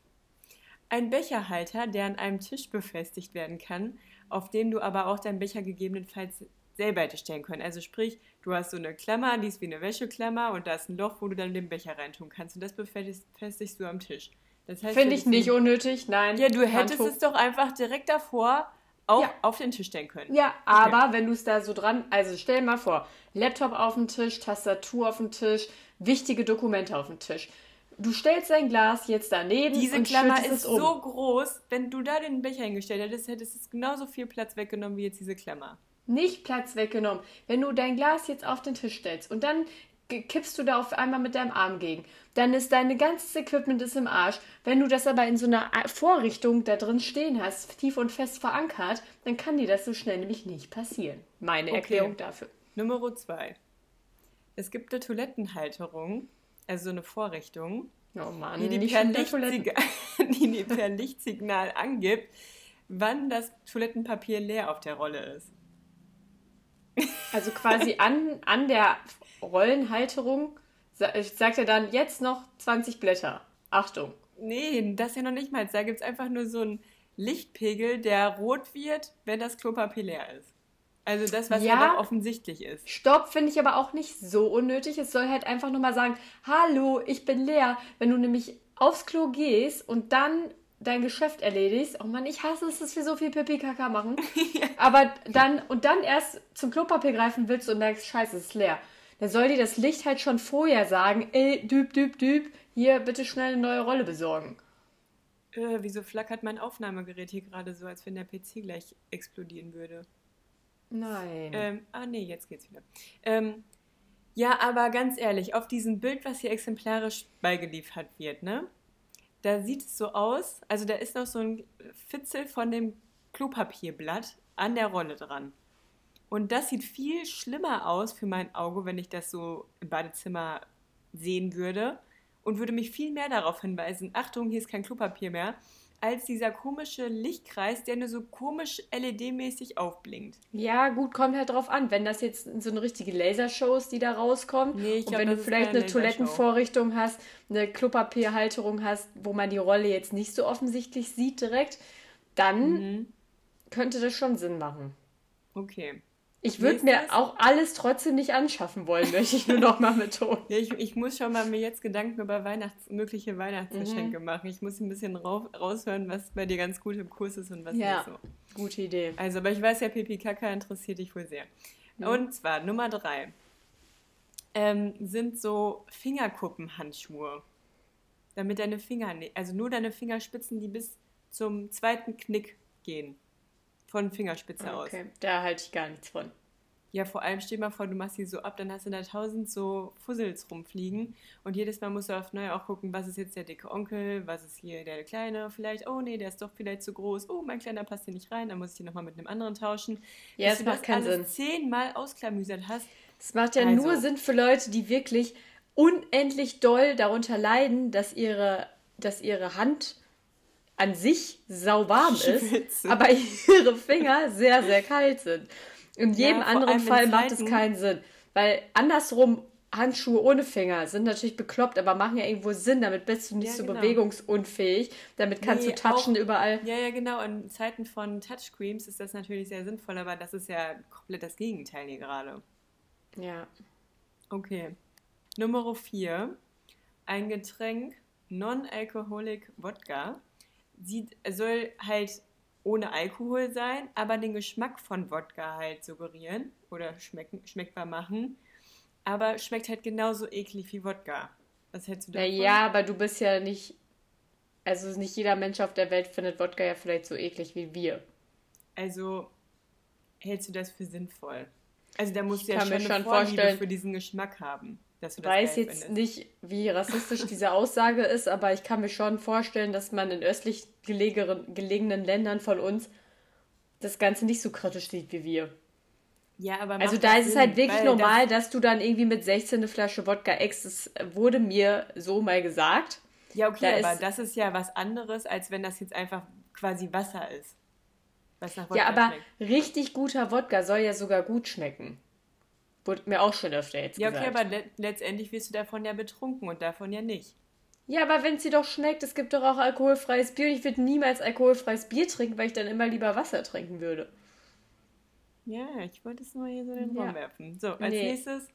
Ein Becherhalter, der an einem Tisch befestigt werden kann, auf dem du aber auch deinen Becher gegebenenfalls selber hätte stellen können. Also sprich, du hast so eine Klammer, die ist wie eine Wäscheklammer und da ist ein Loch, wo du dann den Becher reintun kannst und das befestigst du am Tisch. Das heißt, Finde ich nicht unnötig, nein. Ja, du hättest Handtuch. es doch einfach direkt davor auf, ja. auf den Tisch stellen können. Ja, aber okay. wenn du es da so dran, also stell mal vor, Laptop auf dem Tisch, Tastatur auf dem Tisch, wichtige Dokumente auf dem Tisch. Du stellst dein Glas jetzt daneben. Diese und Klammer ist um. so groß, wenn du da den Becher hingestellt hättest, hättest du genauso viel Platz weggenommen wie jetzt diese Klammer nicht Platz weggenommen. Wenn du dein Glas jetzt auf den Tisch stellst und dann kippst du da auf einmal mit deinem Arm gegen, dann ist dein ganzes Equipment ist im Arsch. Wenn du das aber in so einer Vorrichtung da drin stehen hast, tief und fest verankert, dann kann dir das so schnell nämlich nicht passieren. Meine okay. Erklärung dafür. Nummer zwei. Es gibt eine Toilettenhalterung, also so eine Vorrichtung, oh Mann, die, die, per die, die per Lichtsignal angibt, wann das Toilettenpapier leer auf der Rolle ist. Also quasi an, an der Rollenhalterung sagt er dann jetzt noch 20 Blätter. Achtung. Nee, das ja noch nicht mal. Da gibt es einfach nur so einen Lichtpegel, der rot wird, wenn das Klopapier leer ist. Also das, was ja, ja offensichtlich ist. Stopp, finde ich aber auch nicht so unnötig. Es soll halt einfach nur mal sagen, hallo, ich bin leer. Wenn du nämlich aufs Klo gehst und dann dein Geschäft erledigst. Oh Mann, ich hasse es, dass wir so viel Pipi-Kaka machen. ja. Aber dann, und dann erst zum Klopapier greifen willst und merkst, scheiße, es ist leer. Dann soll dir das Licht halt schon vorher sagen, ey, düb, düb, düb, hier bitte schnell eine neue Rolle besorgen. Äh, wieso flackert mein Aufnahmegerät hier gerade so, als wenn der PC gleich explodieren würde? Nein. Ähm, ah, nee, jetzt geht's wieder. Ähm, ja, aber ganz ehrlich, auf diesem Bild, was hier exemplarisch beigeliefert wird, ne? da sieht es so aus, also da ist noch so ein Fitzel von dem Klopapierblatt an der Rolle dran. Und das sieht viel schlimmer aus für mein Auge, wenn ich das so im Badezimmer sehen würde und würde mich viel mehr darauf hinweisen, Achtung, hier ist kein Klopapier mehr, als dieser komische Lichtkreis, der nur so komisch LED-mäßig aufblinkt. Ja, gut, kommt halt drauf an. Wenn das jetzt so eine richtige Lasershow ist, die da rauskommt, nee, und glaub, wenn du vielleicht eine Toilettenvorrichtung hast, eine Klopapierhalterung hast, wo man die Rolle jetzt nicht so offensichtlich sieht direkt, dann mhm. könnte das schon Sinn machen. Okay. Ich würde mir auch alles trotzdem nicht anschaffen wollen, möchte ich nur noch mal betonen. ja, ich, ich muss schon mal mir jetzt Gedanken über Weihnachts-, mögliche Weihnachtsgeschenke mhm. machen. Ich muss ein bisschen rauf, raushören, was bei dir ganz gut im Kurs ist und was ja, nicht so. Gute Idee. Also, aber ich weiß ja, Pipi Kaka interessiert dich wohl sehr. Mhm. Und zwar Nummer drei ähm, sind so Fingerkuppenhandschuhe. Damit deine Finger, also nur deine Fingerspitzen, die bis zum zweiten Knick gehen von Fingerspitze okay. aus. Okay, da halte ich gar nichts von. Ja, vor allem stell mal vor, du machst sie so ab, dann hast du da tausend so Fussels rumfliegen und jedes Mal musst du auf neu auch gucken, was ist jetzt der dicke Onkel, was ist hier der kleine vielleicht, oh nee, der ist doch vielleicht zu groß, oh, mein kleiner passt hier nicht rein, dann muss ich die nochmal mit einem anderen tauschen. Ja, das macht keinen Sinn. zehnmal ausklamüsert hast. Das macht ja also. nur Sinn für Leute, die wirklich unendlich doll darunter leiden, dass ihre, dass ihre Hand an sich sauwarm ist, aber ihre Finger sehr, sehr kalt sind. In jedem ja, anderen Fall macht es keinen Sinn. Weil andersrum, Handschuhe ohne Finger sind natürlich bekloppt, aber machen ja irgendwo Sinn. Damit bist du nicht ja, so genau. bewegungsunfähig. Damit kannst nee, du touchen auch, überall. Ja, ja, genau. In Zeiten von Touchscreens ist das natürlich sehr sinnvoll, aber das ist ja komplett das Gegenteil hier gerade. Ja. Okay. Nummer 4. Ein Getränk Non-Alcoholic Wodka sieht, soll halt ohne Alkohol sein, aber den Geschmack von Wodka halt suggerieren oder schmecken, schmeckbar machen. Aber schmeckt halt genauso eklig wie Wodka. Was hältst du davon? Ja, aber du bist ja nicht. Also nicht jeder Mensch auf der Welt findet Wodka ja vielleicht so eklig wie wir. Also hältst du das für sinnvoll? Also da musst du ja schon eine schon Vorliebe für diesen Geschmack haben. Ich weiß jetzt findest. nicht, wie rassistisch diese Aussage ist, aber ich kann mir schon vorstellen, dass man in östlich gelegenen Ländern von uns das Ganze nicht so kritisch sieht wie wir. Ja, aber also da ist Sinn, es halt wirklich normal, das dass du dann irgendwie mit 16 eine Flasche Wodka ex, das wurde mir so mal gesagt. Ja, okay, da aber das ist ja was anderes, als wenn das jetzt einfach quasi Wasser ist. Was nach Wodka ja, aber schmeckt. richtig guter Wodka soll ja sogar gut schmecken. Wurde mir auch schon öfter jetzt ja, gesagt. Ja, okay, aber le letztendlich wirst du davon ja betrunken und davon ja nicht. Ja, aber wenn es dir doch schmeckt, es gibt doch auch alkoholfreies Bier. Ich würde niemals alkoholfreies Bier trinken, weil ich dann immer lieber Wasser trinken würde. Ja, ich wollte es nur hier so in den Raum werfen. So, als nee. nächstes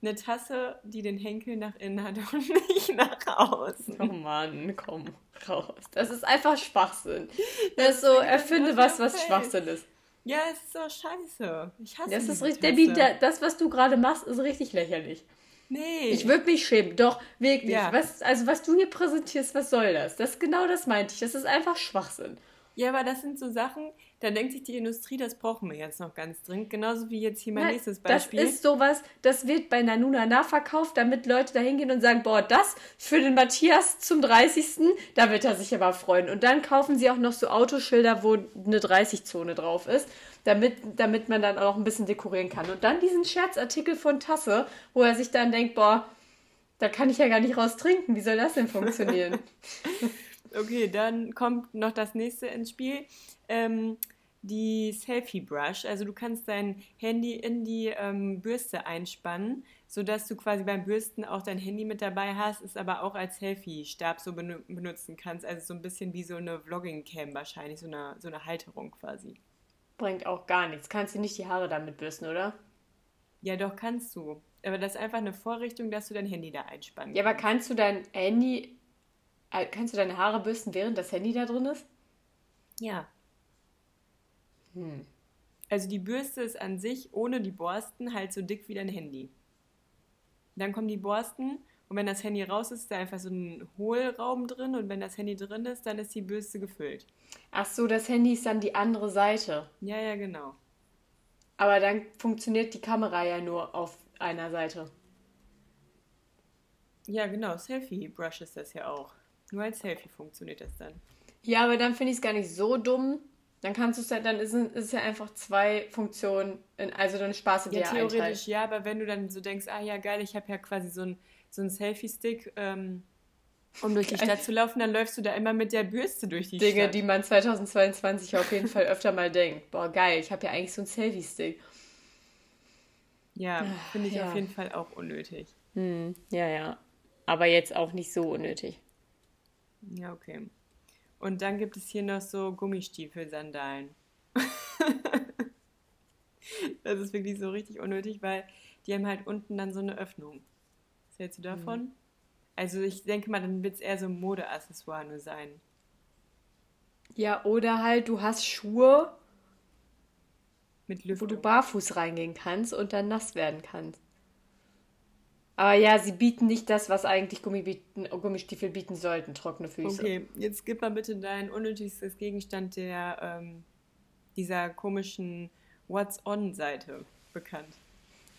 eine Tasse, die den Henkel nach innen hat und nicht nach außen. Oh Mann, komm raus. Das ist einfach Schwachsinn. Das, ist so, erfinde was, was Schwachsinn ist. Ja, es ist doch scheiße. Ich hasse das. Ist richtig, Debbie, das, was du gerade machst, ist richtig lächerlich. Nee. Ich würde mich schämen. Doch, wirklich. Ja. Was, also, was du hier präsentierst, was soll das? Das genau das meinte ich. Das ist einfach Schwachsinn. Ja, aber das sind so Sachen, da denkt sich die Industrie, das brauchen wir jetzt noch ganz dringend. Genauso wie jetzt hier mein Na, nächstes Beispiel. Das ist sowas, das wird bei Nanuna nachverkauft, damit Leute da hingehen und sagen, boah, das für den Matthias zum 30. Da wird er sich aber freuen. Und dann kaufen sie auch noch so Autoschilder, wo eine 30-Zone drauf ist, damit, damit man dann auch ein bisschen dekorieren kann. Und dann diesen Scherzartikel von Tasse, wo er sich dann denkt, boah, da kann ich ja gar nicht raus trinken. Wie soll das denn funktionieren? Okay, dann kommt noch das nächste ins Spiel. Ähm, die Selfie Brush. Also du kannst dein Handy in die ähm, Bürste einspannen, sodass du quasi beim Bürsten auch dein Handy mit dabei hast, es aber auch als Selfie-Stab so benutzen kannst. Also so ein bisschen wie so eine Vlogging-Cam wahrscheinlich, so eine, so eine Halterung quasi. Bringt auch gar nichts. Kannst du nicht die Haare damit bürsten, oder? Ja, doch, kannst du. Aber das ist einfach eine Vorrichtung, dass du dein Handy da einspannen Ja, aber kannst du dein Handy kannst du deine Haare bürsten, während das Handy da drin ist? Ja. Hm. Also die Bürste ist an sich ohne die Borsten halt so dick wie dein Handy. Dann kommen die Borsten und wenn das Handy raus ist, ist da einfach so ein Hohlraum drin und wenn das Handy drin ist, dann ist die Bürste gefüllt. Ach so, das Handy ist dann die andere Seite. Ja, ja, genau. Aber dann funktioniert die Kamera ja nur auf einer Seite. Ja, genau. Selfie-Brush ist das ja auch. Nur als Selfie funktioniert das dann. Ja, aber dann finde ich es gar nicht so dumm. Dann kannst du es ja, dann ist, es ja einfach zwei Funktionen, in, also dann sparst du dir ja, theoretisch Teil. ja, aber wenn du dann so denkst, ah ja geil, ich habe ja quasi so einen so Selfie-Stick, ähm, um durch die Stadt zu laufen, dann läufst du da immer mit der Bürste durch die Dinge, Stadt. Dinge, die man 2022 auf jeden Fall öfter mal denkt. Boah, geil, ich habe ja eigentlich so einen Selfie-Stick. Ja, finde ich ja. auf jeden Fall auch unnötig. Hm, ja, ja. Aber jetzt auch nicht so unnötig. Ja, okay. Und dann gibt es hier noch so Gummistiefel-Sandalen. das ist wirklich so richtig unnötig, weil die haben halt unten dann so eine Öffnung. Was hältst du davon? Mhm. Also ich denke mal, dann wird es eher so ein Modeaccessoire nur sein. Ja, oder halt, du hast Schuhe, mit wo du barfuß reingehen kannst und dann nass werden kannst. Aber ja, sie bieten nicht das, was eigentlich Gummistiefel bieten sollten, trockene Füße. Okay, jetzt gib mal bitte dein unnötigstes Gegenstand der ähm, dieser komischen What's-On-Seite bekannt.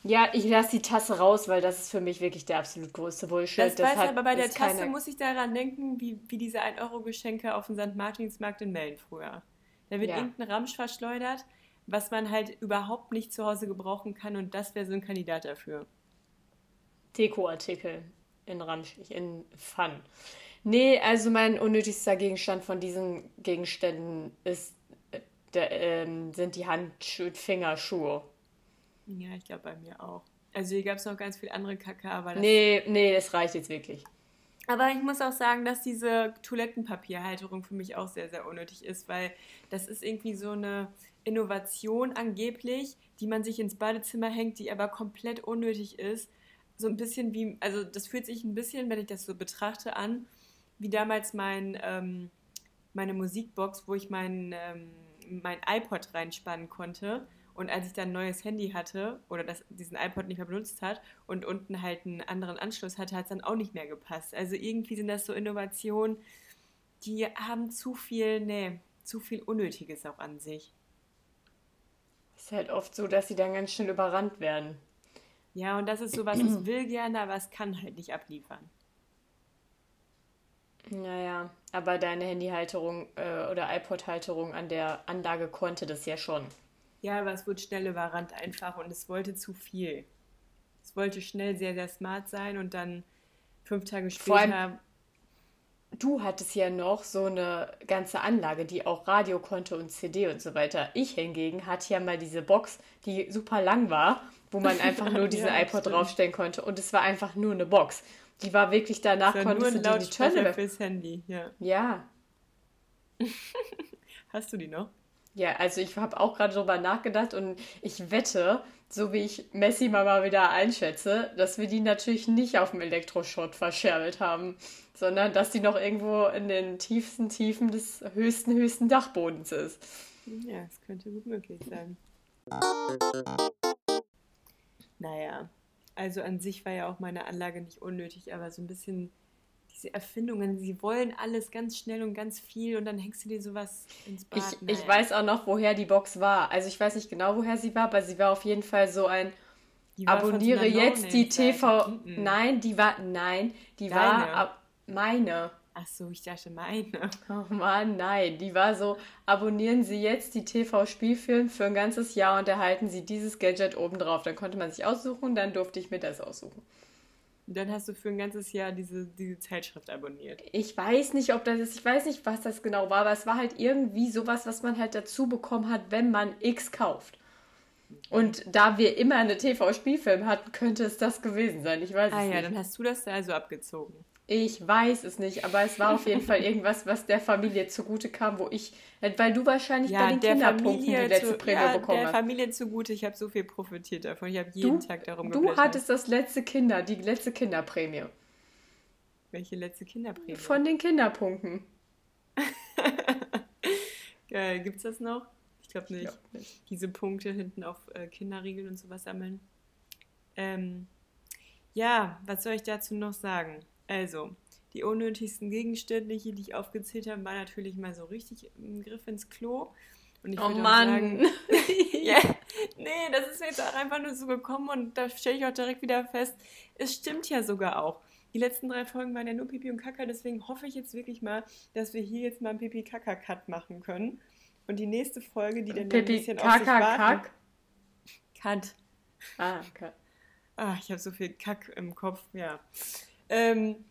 Ja, ich lasse die Tasse raus, weil das ist für mich wirklich der absolut größte Bullshit. Das, das weiß hat, aber bei der Tasse keine... muss ich daran denken, wie, wie diese 1-Euro-Geschenke auf dem St. Martinsmarkt in Melden früher. Da wird ja. irgendein Ramsch verschleudert, was man halt überhaupt nicht zu Hause gebrauchen kann und das wäre so ein Kandidat dafür. Dekoartikel in Ramschig, in Fun. Nee, also mein unnötigster Gegenstand von diesen Gegenständen ist, äh, der, ähm, sind die Hand-Fingerschuhe. Ja, ich glaube bei mir auch. Also hier gab es noch ganz viele andere Kacke, aber das Nee, nee, das reicht jetzt wirklich. Aber ich muss auch sagen, dass diese Toilettenpapierhalterung für mich auch sehr, sehr unnötig ist, weil das ist irgendwie so eine Innovation angeblich, die man sich ins Badezimmer hängt, die aber komplett unnötig ist so ein bisschen wie, also das fühlt sich ein bisschen, wenn ich das so betrachte, an, wie damals mein, ähm, meine Musikbox, wo ich mein, ähm, mein iPod reinspannen konnte. Und als ich dann ein neues Handy hatte oder das, diesen iPod nicht mehr benutzt hat und unten halt einen anderen Anschluss hatte, hat es dann auch nicht mehr gepasst. Also irgendwie sind das so Innovationen, die haben zu viel, nee, zu viel Unnötiges auch an sich. Ist halt oft so, dass sie dann ganz schnell überrannt werden. Ja, und das ist so was, es will gerne, aber es kann halt nicht abliefern. Naja, aber deine Handyhalterung äh, oder iPod-Halterung an der Anlage konnte das ja schon. Ja, aber es wurde schnell überrannt einfach und es wollte zu viel. Es wollte schnell sehr, sehr smart sein und dann fünf Tage später. Vor allem, du hattest ja noch so eine ganze Anlage, die auch Radio konnte und CD und so weiter. Ich hingegen hatte ja mal diese Box, die super lang war wo man einfach nur diese ja, iPod stimmt. draufstellen konnte. Und es war einfach nur eine Box. Die war wirklich danach, war konntest nur ein du die Töne fürs Handy, ja. Ja. Hast du die noch? Ja, also ich habe auch gerade drüber nachgedacht und ich wette, so wie ich Messi Mama wieder einschätze, dass wir die natürlich nicht auf dem Elektroschrott verscherbelt haben, sondern dass die noch irgendwo in den tiefsten Tiefen des höchsten, höchsten Dachbodens ist. Ja, das könnte gut möglich sein. Naja, also an sich war ja auch meine Anlage nicht unnötig, aber so ein bisschen diese Erfindungen, sie wollen alles ganz schnell und ganz viel und dann hängst du dir sowas ins Bad. Ich, naja. ich weiß auch noch, woher die Box war. Also ich weiß nicht genau, woher sie war, aber sie war auf jeden Fall so ein Abonniere jetzt die TV. -mm. Nein, die war nein, die Deine. war ab, meine. Ach so, ich dachte meine. Oh Mann, nein, die war so, abonnieren Sie jetzt die TV-Spielfilm für ein ganzes Jahr und erhalten Sie dieses Gadget obendrauf. Dann konnte man sich aussuchen, dann durfte ich mir das aussuchen. Dann hast du für ein ganzes Jahr diese, diese Zeitschrift abonniert. Ich weiß nicht, ob das ist, ich weiß nicht, was das genau war, aber es war halt irgendwie sowas, was man halt dazu bekommen hat, wenn man X kauft. Und da wir immer eine TV-Spielfilm hatten, könnte es das gewesen sein. Ich weiß ah, es ja, nicht. dann hast du das da also abgezogen. Ich weiß es nicht, aber es war auf jeden Fall irgendwas, was der Familie zugute kam, wo ich, weil du wahrscheinlich ja, bei den Kinderpunkten die letzte zu, Prämie ja, bekommen hast. der Familie zugute, ich habe so viel profitiert davon. Ich habe jeden du, Tag darum geblättert. Du hattest das letzte Kinder, die letzte Kinderprämie. Welche letzte Kinderprämie? Von den Kinderpunkten. Geil, gibt's das noch? Ich glaube nicht. Glaub nicht. Diese Punkte hinten auf äh, Kinderriegeln und sowas sammeln. Ähm, ja, was soll ich dazu noch sagen? Also, die unnötigsten Gegenstände hier, die ich aufgezählt habe, waren natürlich mal so richtig im Griff ins Klo. Und ich oh Mann! Sagen, ja, nee, das ist mir jetzt auch einfach nur so gekommen und da stelle ich auch direkt wieder fest, es stimmt ja sogar auch. Die letzten drei Folgen waren ja nur Pipi und Kaka, deswegen hoffe ich jetzt wirklich mal, dass wir hier jetzt mal einen Pipi-Kaka-Cut machen können. Und die nächste Folge, die dann Pipi, ein bisschen Kaka, auf sich warten... Kack? Cut. Ah, Cut. Ah, ich habe so viel Kack im Kopf, ja. Ähm,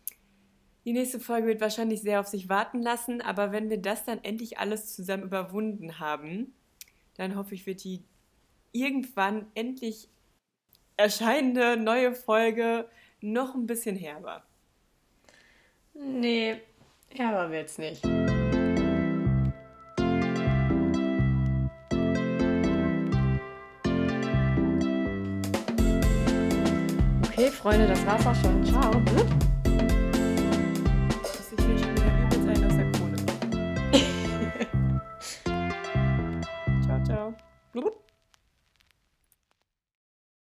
die nächste Folge wird wahrscheinlich sehr auf sich warten lassen, aber wenn wir das dann endlich alles zusammen überwunden haben, dann hoffe ich, wird die irgendwann endlich erscheinende neue Folge noch ein bisschen herber. Nee, herber wird's nicht. Freunde, das war's auch schon. Ciao. Dass ich mich wieder übelst aus der Kohle. ciao, ciao.